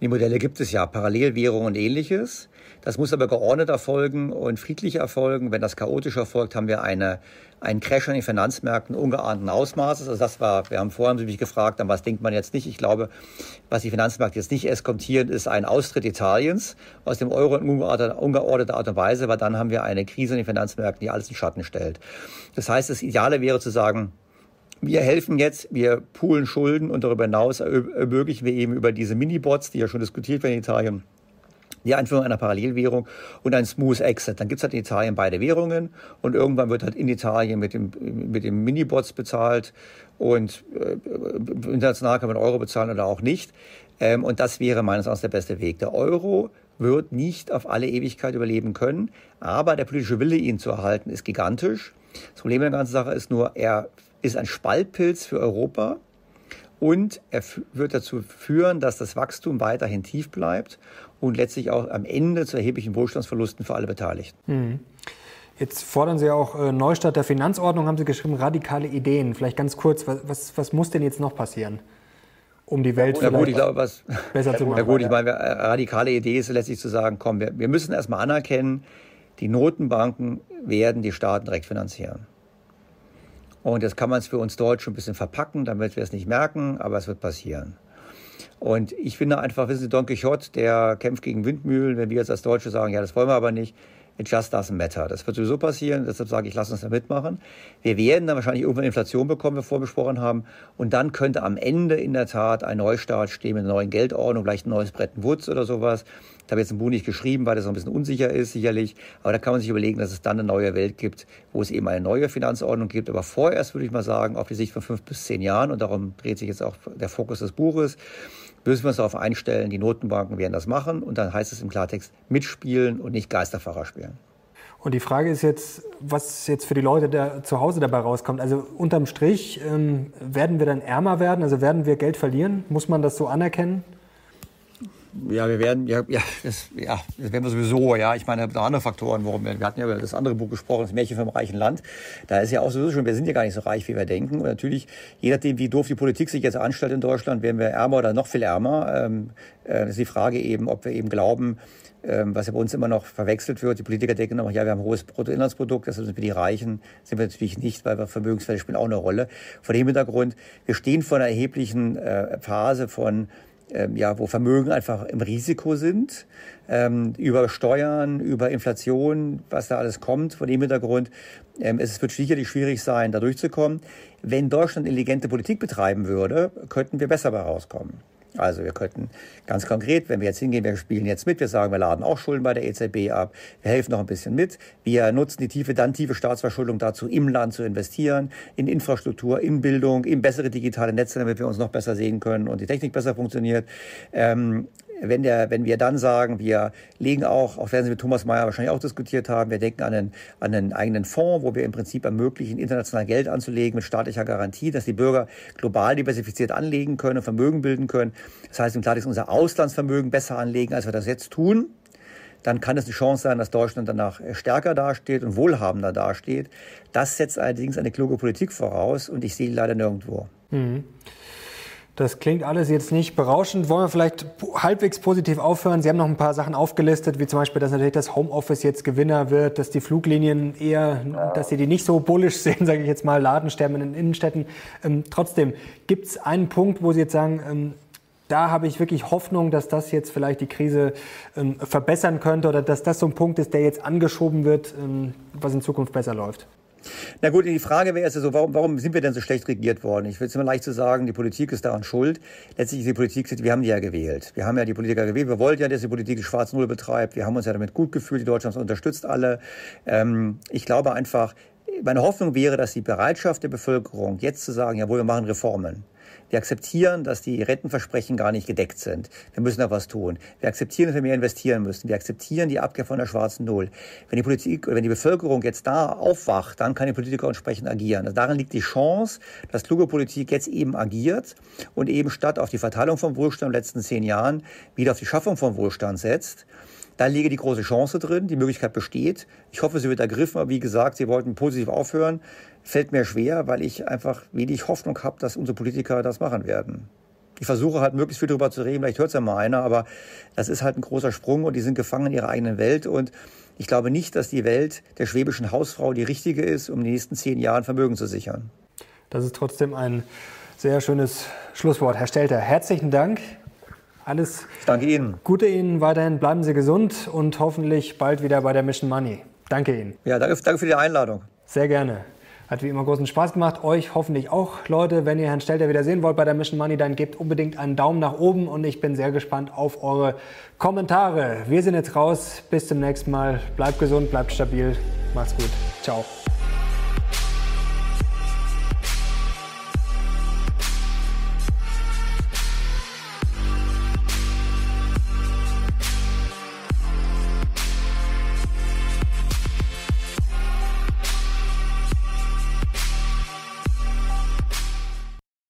Die Modelle gibt es ja, Parallelwährung und ähnliches. Das muss aber geordnet erfolgen und friedlich erfolgen. Wenn das chaotisch erfolgt, haben wir eine, einen Crash an den Finanzmärkten ungeahnten Ausmaßes. Also das war, wir haben vorhin mich gefragt, an was denkt man jetzt nicht? Ich glaube, was die Finanzmärkte jetzt nicht eskontieren, ist ein Austritt Italiens aus dem Euro in ungeordneter Art und Weise, weil dann haben wir eine Krise in den Finanzmärkten, die alles in Schatten stellt. Das heißt, das Ideale wäre zu sagen, wir helfen jetzt, wir poolen Schulden und darüber hinaus ermöglichen wir eben über diese Minibots, die ja schon diskutiert werden in Italien, die Einführung einer Parallelwährung und ein Smooth Exit. Dann gibt's halt in Italien beide Währungen und irgendwann wird halt in Italien mit dem, mit dem Minibots bezahlt und äh, international kann man Euro bezahlen oder auch nicht. Ähm, und das wäre meines Erachtens der beste Weg. Der Euro wird nicht auf alle Ewigkeit überleben können, aber der politische Wille, ihn zu erhalten, ist gigantisch. Das Problem der ganzen Sache ist nur, er ist ein Spaltpilz für Europa und er wird dazu führen, dass das Wachstum weiterhin tief bleibt und letztlich auch am Ende zu erheblichen Wohlstandsverlusten für alle Beteiligten. Mhm. Jetzt fordern Sie auch äh, Neustart der Finanzordnung, haben Sie geschrieben, radikale Ideen. Vielleicht ganz kurz, was, was, was muss denn jetzt noch passieren? um die Welt ja, gut, ich glaube, was, besser zu machen. Ja gut, ich meine, äh, radikale Idee ist letztlich zu sagen, komm, wir, wir müssen erstmal anerkennen, die Notenbanken werden die Staaten direkt finanzieren. Und jetzt kann man es für uns Deutsche ein bisschen verpacken, damit wir es nicht merken, aber es wird passieren. Und ich finde einfach, wissen Sie, Don Quixote, der kämpft gegen Windmühlen, wenn wir jetzt als Deutsche sagen, ja, das wollen wir aber nicht, it just doesn't matter. Das wird sowieso passieren, deshalb sage ich, lass uns da mitmachen. Wir werden dann wahrscheinlich irgendwann Inflation bekommen, wie wir vorbesprochen haben. Und dann könnte am Ende in der Tat ein Neustart stehen mit einer neuen Geldordnung, vielleicht ein neues Bretton Woods oder sowas. Ich habe jetzt ein Buch nicht geschrieben, weil das noch ein bisschen unsicher ist, sicherlich. Aber da kann man sich überlegen, dass es dann eine neue Welt gibt, wo es eben eine neue Finanzordnung gibt. Aber vorerst würde ich mal sagen, auf die Sicht von fünf bis zehn Jahren, und darum dreht sich jetzt auch der Fokus des Buches, müssen wir uns darauf einstellen, die Notenbanken werden das machen. Und dann heißt es im Klartext mitspielen und nicht Geisterfahrer spielen. Und die Frage ist jetzt, was jetzt für die Leute da zu Hause dabei rauskommt. Also unterm Strich ähm, werden wir dann ärmer werden, also werden wir Geld verlieren? Muss man das so anerkennen? Ja, wir werden, ja, ja, das, ja, das werden wir sowieso, ja. Ich meine, da andere Faktoren, warum wir, wir hatten ja über das andere Buch gesprochen, das Märchen vom reichen Land. Da ist ja auch sowieso schon, wir sind ja gar nicht so reich, wie wir denken. Und natürlich, je nachdem, wie doof die Politik sich jetzt anstellt in Deutschland, werden wir ärmer oder noch viel ärmer. Ähm, äh, das ist die Frage eben, ob wir eben glauben, ähm, was ja bei uns immer noch verwechselt wird. Die Politiker denken immer, ja, wir haben ein hohes Bruttoinlandsprodukt, deshalb sind wir die Reichen. Sind wir natürlich nicht, weil wir Vermögenswerte spielen auch eine Rolle. Vor dem Hintergrund, wir stehen vor einer erheblichen äh, Phase von ähm, ja, wo Vermögen einfach im Risiko sind, ähm, über Steuern, über Inflation, was da alles kommt. Vor dem Hintergrund, ähm, es wird sicherlich schwierig sein, da durchzukommen. Wenn Deutschland intelligente Politik betreiben würde, könnten wir besser dabei rauskommen. Also wir könnten ganz konkret, wenn wir jetzt hingehen, wir spielen jetzt mit, wir sagen, wir laden auch Schulden bei der EZB ab, wir helfen noch ein bisschen mit, wir nutzen die tiefe, dann tiefe Staatsverschuldung dazu, im Land zu investieren, in Infrastruktur, in Bildung, in bessere digitale Netze, damit wir uns noch besser sehen können und die Technik besser funktioniert. Ähm, wenn, der, wenn wir dann sagen, wir legen auch, auch werden Sie mit Thomas Mayer wahrscheinlich auch diskutiert haben, wir denken an einen, an einen eigenen Fonds, wo wir im Prinzip ermöglichen, international Geld anzulegen mit staatlicher Garantie, dass die Bürger global diversifiziert anlegen können, Vermögen bilden können. Das heißt im Klartext unser Auslandsvermögen besser anlegen, als wir das jetzt tun dann kann es eine Chance sein, dass Deutschland danach stärker dasteht und wohlhabender dasteht. Das setzt allerdings eine kluge Politik voraus und ich sehe leider nirgendwo. Mhm. Das klingt alles jetzt nicht berauschend. Wollen wir vielleicht halbwegs positiv aufhören? Sie haben noch ein paar Sachen aufgelistet, wie zum Beispiel, dass natürlich das Homeoffice jetzt Gewinner wird, dass die Fluglinien eher, dass sie die nicht so bullisch sehen, sage ich jetzt mal, Ladensterben in den Innenstädten. Ähm, trotzdem, gibt es einen Punkt, wo Sie jetzt sagen, ähm, da habe ich wirklich Hoffnung, dass das jetzt vielleicht die Krise ähm, verbessern könnte oder dass das so ein Punkt ist, der jetzt angeschoben wird, ähm, was in Zukunft besser läuft? Na gut, die Frage wäre jetzt so, warum, warum sind wir denn so schlecht regiert worden? Ich will es immer leicht zu sagen, die Politik ist daran schuld. Letztlich ist die Politik, wir haben die ja gewählt. Wir haben ja die Politiker gewählt. Wir wollten ja, dass die Politik die Schwarz Null betreibt. Wir haben uns ja damit gut gefühlt. Die Deutschland unterstützt alle. Ähm, ich glaube einfach, meine Hoffnung wäre, dass die Bereitschaft der Bevölkerung, jetzt zu sagen, jawohl, wir machen Reformen, wir akzeptieren, dass die Rentenversprechen gar nicht gedeckt sind. Wir müssen da was tun. Wir akzeptieren, dass wir mehr investieren müssen. Wir akzeptieren die Abkehr von der schwarzen Null. Wenn die Politik oder wenn die Bevölkerung jetzt da aufwacht, dann kann die Politiker entsprechend agieren. Also darin liegt die Chance, dass kluge Politik jetzt eben agiert und eben statt auf die Verteilung von Wohlstand in den letzten zehn Jahren wieder auf die Schaffung von Wohlstand setzt. Da liege die große Chance drin, die Möglichkeit besteht. Ich hoffe, sie wird ergriffen, aber wie gesagt, Sie wollten positiv aufhören. Fällt mir schwer, weil ich einfach wenig Hoffnung habe, dass unsere Politiker das machen werden. Ich versuche halt möglichst viel darüber zu reden, vielleicht hört es ja mal einer, aber das ist halt ein großer Sprung und die sind gefangen in ihrer eigenen Welt und ich glaube nicht, dass die Welt der schwäbischen Hausfrau die richtige ist, um in den nächsten zehn Jahren Vermögen zu sichern. Das ist trotzdem ein sehr schönes Schlusswort. Herr Stelter, herzlichen Dank. Alles ich danke Ihnen. Gute Ihnen weiterhin. Bleiben Sie gesund und hoffentlich bald wieder bei der Mission Money. Danke Ihnen. Ja, danke, danke für die Einladung. Sehr gerne. Hat wie immer großen Spaß gemacht. Euch hoffentlich auch, Leute. Wenn ihr Herrn Stelter wieder sehen wollt bei der Mission Money, dann gebt unbedingt einen Daumen nach oben und ich bin sehr gespannt auf eure Kommentare. Wir sind jetzt raus. Bis zum nächsten Mal. Bleibt gesund, bleibt stabil. Macht's gut. Ciao.